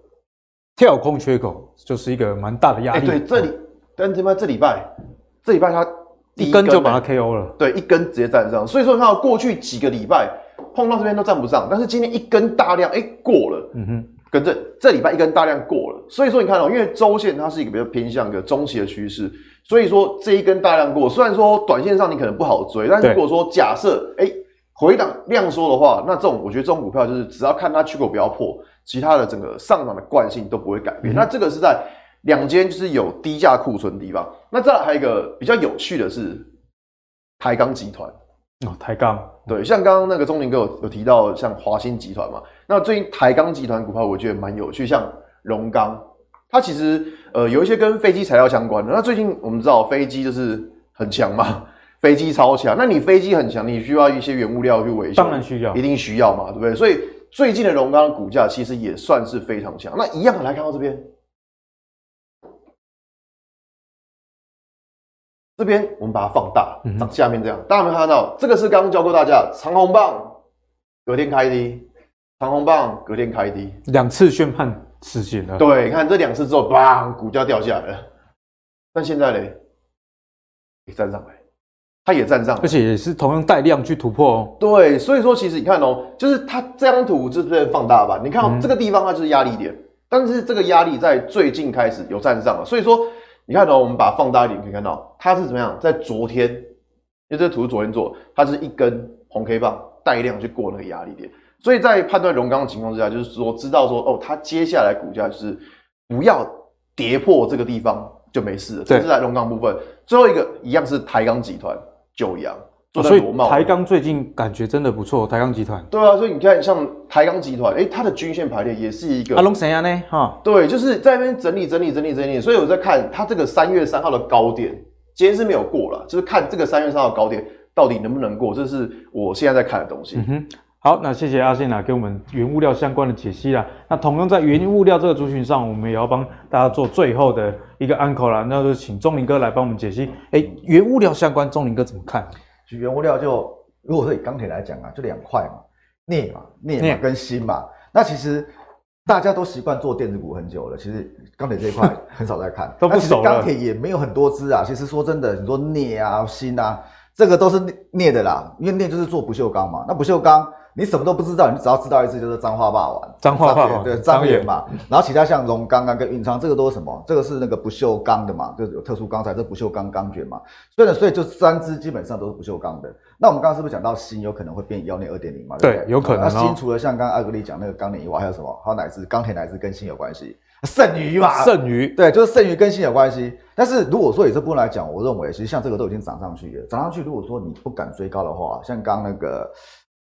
跳空缺口就是一个蛮大的压力。欸、对，这里，但是这边这礼拜，这礼拜它一根就把它 KO 了。对，一根直接站上。所以说你看到过去几个礼拜碰到这边都站不上，但是今天一根大量，哎、欸，过了。嗯哼，跟这这礼拜一根大量过了。所以说你看哦，因为周线它是一个比较偏向一个中期的趋势。所以说这一根大量过，虽然说短线上你可能不好追，但如果说假设哎回档量缩的话，那这种我觉得这种股票就是只要看它缺口不要破，其他的整个上涨的惯性都不会改变。嗯、那这个是在两间就是有低价库存的地方。那再来还有一个比较有趣的是台钢集团哦，台钢对，像刚刚那个钟林哥有有提到像华新集团嘛，那最近台钢集团股票我觉得蛮有趣，像荣钢。它其实呃有一些跟飞机材料相关的。那最近我们知道飞机就是很强嘛，[LAUGHS] 飞机超强。那你飞机很强，你需要一些原物料去维修，当然需要，一定需要嘛，对不对？所以最近的荣钢的股价其实也算是非常强。那一样的来看到这边，这边我们把它放大，长下面这样，大家有没有看到？这个是刚刚教过大家长虹棒隔天开低，长虹棒隔天开低，两次宣判。实现了，对，看这两次之后，砰，股价掉下来了。但现在呢，也站上来，它也站上来，而且也是同样带量去突破哦。对，所以说其实你看哦，就是它这张图就是放大版，你看哦，这个地方它就是压力点，嗯、但是这个压力在最近开始有站上了。所以说你看哦，我们把它放大一点，可以看到它是怎么样，在昨天，因为这个图是昨天做，它是一根红 K 棒带量去过那个压力点。所以在判断荣钢的情况之下，就是说知道说哦，它接下来股价就是不要跌破这个地方就没事了。这是在荣钢部分。最后一个一样是台钢集团九阳，所以台钢最近感觉真的不错。台钢集团对啊，所以你看像台钢集团，哎、欸，它的均线排列也是一个。阿龙谁啊呢？哈，对，就是在那边整理整理整理整理。所以我在看它这个三月三号的高点，今天是没有过了，就是看这个三月三号的高点到底能不能过，这是我现在在看的东西。嗯哼。好，那谢谢阿信啊，给我们原物料相关的解析啦。那同样在原物料这个族群上，我们也要帮大家做最后的一个安可啦，那就请钟林哥来帮我们解析。哎、欸，原物料相关，钟林哥怎么看？其实原物料就如果说以钢铁来讲啊，就两块嘛，镍嘛，镍嘛跟锌嘛。那其实大家都习惯做电子股很久了，其实钢铁这一块很少在看，[LAUGHS] 都不熟。钢铁也没有很多支啊。其实说真的，你说镍啊、锌啊，这个都是镍的啦，因为镍就是做不锈钢嘛。那不锈钢。你什么都不知道，你只要知道一次就是彰化霸王，彰化霸王对彰源嘛。然后其他像荣钢啊跟运昌，这个都是什么？这个是那个不锈钢的嘛，就是有特殊钢材，这不锈钢钢卷嘛。所以呢，所以就三支基本上都是不锈钢的。那我们刚刚是不是讲到锌有可能会变妖孽二点零嘛？对，对，有可能、哦。那锌除了像刚刚阿格力讲那个钢镰以外，还有什么？还有哪支？钢铁哪支跟锌有关系？剩余嘛，剩余对，就是剩余跟锌有关系。但是如果说以这部分来讲，我认为其实像这个都已经涨上去了，涨上去。如果说你不敢追高的话，像刚刚那个，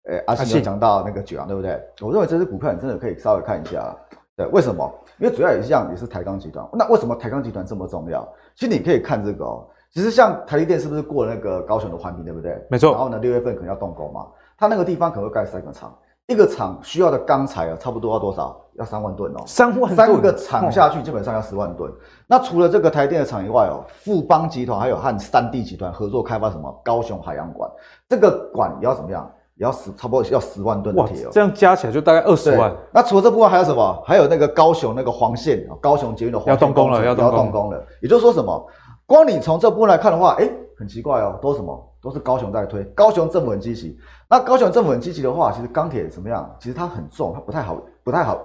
呃、欸，阿信有讲到那个九阳，对不对？我认为这支股票你真的可以稍微看一下。对，为什么？因为主要也是这样，也是台钢集团。那为什么台钢集团这么重要？其实你可以看这个哦。其实像台积电是不是过了那个高雄的环评，对不对？没错。然后呢，六月份可能要动工嘛，它那个地方可能会盖三个厂。一个厂需要的钢材啊，差不多要多少？要三万吨哦。三万三个厂下去，基本上要十万吨。那除了这个台电的厂以外哦，富邦集团还有和三地集团合作开发什么高雄海洋馆，这个馆也要怎么样？也要十差不多要十万吨的铁哦。这样加起来就大概二十万。那除了这部分还有什么？还有那个高雄那个黄线，高雄捷运的黄线要动工了，要动工了。也就是说什么？光你从这部分来看的话，哎，很奇怪哦，都是什么？都是高雄在推，高雄政府很积极。那高雄政府很积极的话，其实钢铁怎么样？其实它很重，它不太好，不太好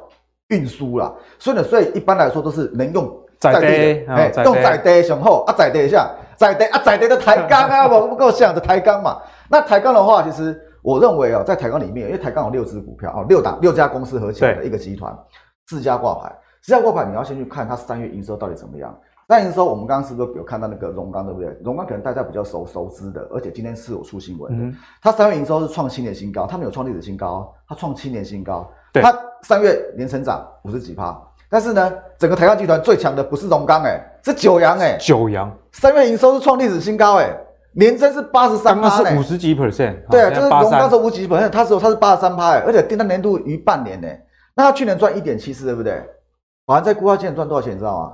运输啦。所以呢，所以一般来说都是能用载地的，哎，用载地雄厚啊，载地一下，载地啊，载地的抬钢啊，[LAUGHS] 我不够像的台钢嘛。那抬钢的话，其实我认为啊，在台钢里面，因为台钢有六只股票啊，六档六家公司合起来的一个集团，四家挂牌，四家挂牌，你要先去看它三月营收到底怎么样。那营收，我们刚刚是不是有看到那个荣钢，对不对？荣钢可能大家比较熟熟知的，而且今天是有出新闻的。嗯、它三月营收是创七年新高，它没有创历史新高，它创七年新高。它三月年成长五十几趴。但是呢，整个台钢集团最强的不是荣钢，哎，是九阳，哎，九阳三月营收是创历史新高，哎，年增是八十三趴，是五十几 percent。对啊，就是龙当时五十几 percent，它是它是八十三趴，哎，而且订单年度逾半年，呢。那它去年赚一点七四，对不对？好像在估价今年赚多少钱，你知道吗？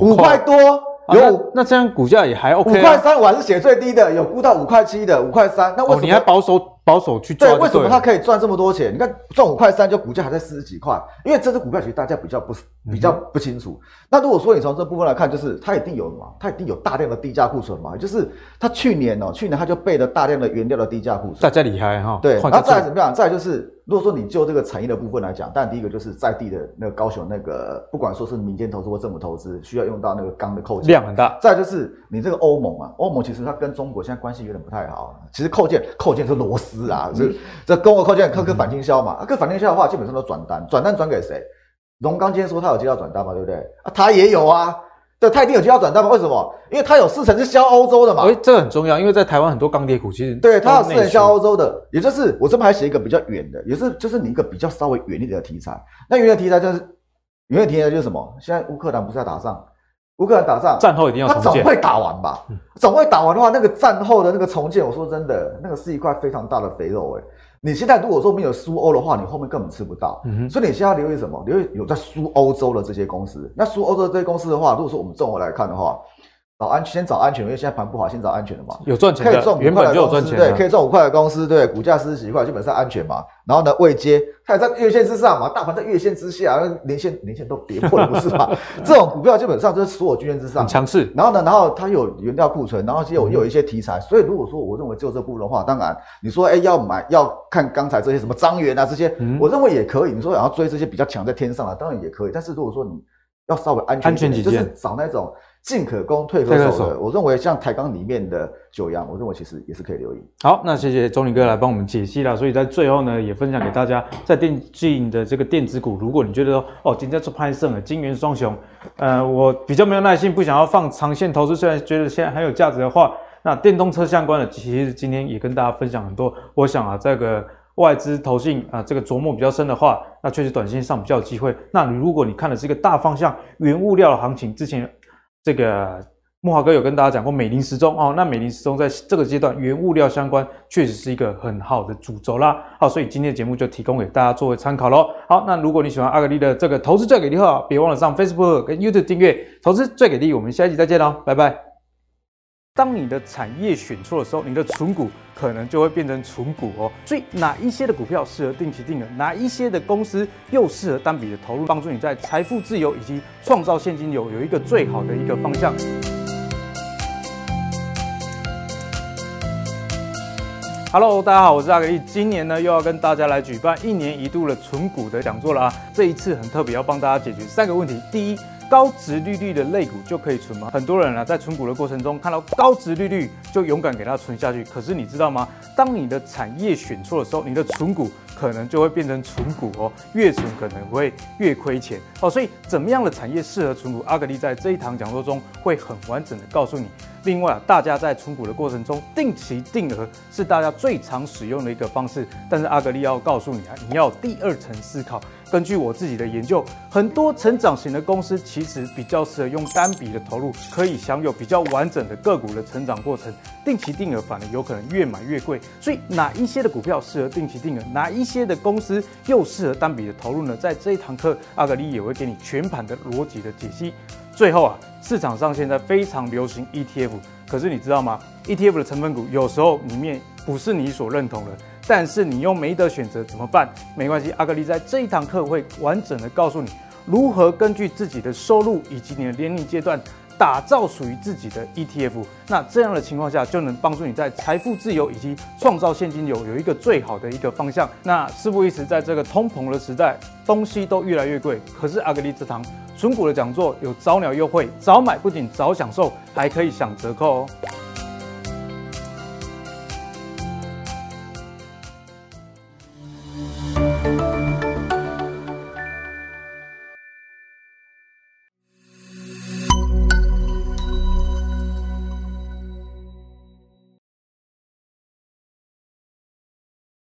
五块多，有、啊、那，那这样股价也还 OK，五块三我还是写最低的，有估到五块七的，五块三，那为什么、哦、你还保守？保守去赚，对，为什么它可以赚这么多钱？你看赚五块三，就股价还在四十几块，因为这支股票其实大家比较不比较不清楚。嗯、那如果说你从这部分来看，就是它一定有嘛，它一定有大量的低价库存嘛，就是它去年哦、喔，去年它就备了大量的原料的低价库存，大家厉害哈。对，然后再来怎么样？再来就是，如果说你就这个产业的部分来讲，但第一个就是在地的那个高雄那个，不管说是民间投资或政府投资，需要用到那个钢的扣件量很大。再就是你这个欧盟啊，欧盟其实它跟中国现在关系有点不太好，其实扣件扣件是螺丝啊，是、嗯。这跟我扣件，科科反倾销嘛，啊，科反倾销的话，基本上都转单，转单转给谁？龙刚今天说他有接到转单嘛，对不对？啊，他也有啊，对，他一定有接到转单嘛？为什么？因为他有四成是销欧洲的嘛。哎，这个很重要，因为在台湾很多钢铁股其实对，他有四成销欧洲的，也就是我这边还写一个比较远的，也是就是你一个比较稍微远一点的题材。那远的题材就是远的题材就是什么？现在乌克兰不是在打仗？乌克兰打仗，战后一定要重建，他总会打完吧？嗯、总会打完的话，那个战后的那个重建，我说真的，那个是一块非常大的肥肉哎、欸。你现在如果说没有输欧的话，你后面根本吃不到。所以你现在要留意什么？留意有在输欧洲的这些公司。那输欧洲的这些公司的话，如果说我们综合来看的话。找安先找安全，因为现在盘不好，先找安全的嘛。有赚钱的，可以赚五块的公司，原本就有赚钱，对，可以赚五块的公司，对，股价四十几块，基本上安全嘛。然后呢，未接它也在月线之上嘛，大盘在月线之下，连线连线都跌破了，不是吧？[LAUGHS] 这种股票基本上就是所有均线之上，强势。然后呢，然后它有原料库存，然后又有又有一些题材，所以如果说我认为就这部分的话，当然你说哎要买要看刚才这些什么张元啊这些，嗯、我认为也可以。你说想要追这些比较强在天上的，当然也可以。但是如果说你要稍微安全一点，安全几就是找那种。进可攻，退可守的。我认为像台钢里面的九阳，我认为其实也是可以留意。好，那谢谢钟林哥来帮我们解析了。所以在最后呢，也分享给大家，在电竞的这个电子股，如果你觉得说哦，今天做派胜了，金圆双雄，呃，我比较没有耐心，不想要放长线投资，虽然觉得现在很有价值的话，那电动车相关的，其实今天也跟大家分享很多。我想啊，这个外资投信啊，这个琢磨比较深的话，那确实短线上比较有机会。那你如果你看的是一个大方向，原物料的行情，之前。这个木华哥有跟大家讲过美林时钟哦，那美林时钟在这个阶段原物料相关确实是一个很好的主轴啦。好，所以今天的节目就提供给大家作为参考喽。好，那如果你喜欢阿格力的这个投资最给力的话，别忘了上 Facebook 跟 YouTube 订阅投资最给力。我们下一集再见喽，拜拜。当你的产业选错的时候，你的存股可能就会变成存股哦。所以哪一些的股票适合定期定额，哪一些的公司又适合单笔的投入，帮助你在财富自由以及创造现金流有一个最好的一个方向。Hello，大家好，我是阿格力。今年呢，又要跟大家来举办一年一度的存股的讲座了啊。这一次很特别，要帮大家解决三个问题。第一，高值利率的类股就可以存吗？很多人啊，在存股的过程中看到高值利率就勇敢给它存下去。可是你知道吗？当你的产业选错的时候，你的存股可能就会变成存股哦，越存可能会越亏钱哦。所以怎么样的产业适合存股？阿格力在这一堂讲座中会很完整的告诉你。另外啊，大家在存股的过程中，定期定额是大家最常使用的一个方式。但是阿格力要告诉你啊，你要第二层思考。根据我自己的研究，很多成长型的公司其实比较适合用单笔的投入，可以享有比较完整的个股的成长过程。定期定额反而有可能越买越贵。所以哪一些的股票适合定期定额，哪一些的公司又适合单笔的投入呢？在这一堂课，阿格力也会给你全盘的逻辑的解析。最后啊，市场上现在非常流行 ETF，可是你知道吗？ETF 的成分股有时候里面不是你所认同的。但是你又没得选择怎么办？没关系，阿格力在这一堂课会完整的告诉你如何根据自己的收入以及你的年龄阶段打造属于自己的 ETF。那这样的情况下就能帮助你在财富自由以及创造现金流有一个最好的一个方向。那事不宜迟，在这个通膨的时代，东西都越来越贵，可是阿格力这堂存股的讲座有早鸟优惠，早买不仅早享受，还可以享折扣哦。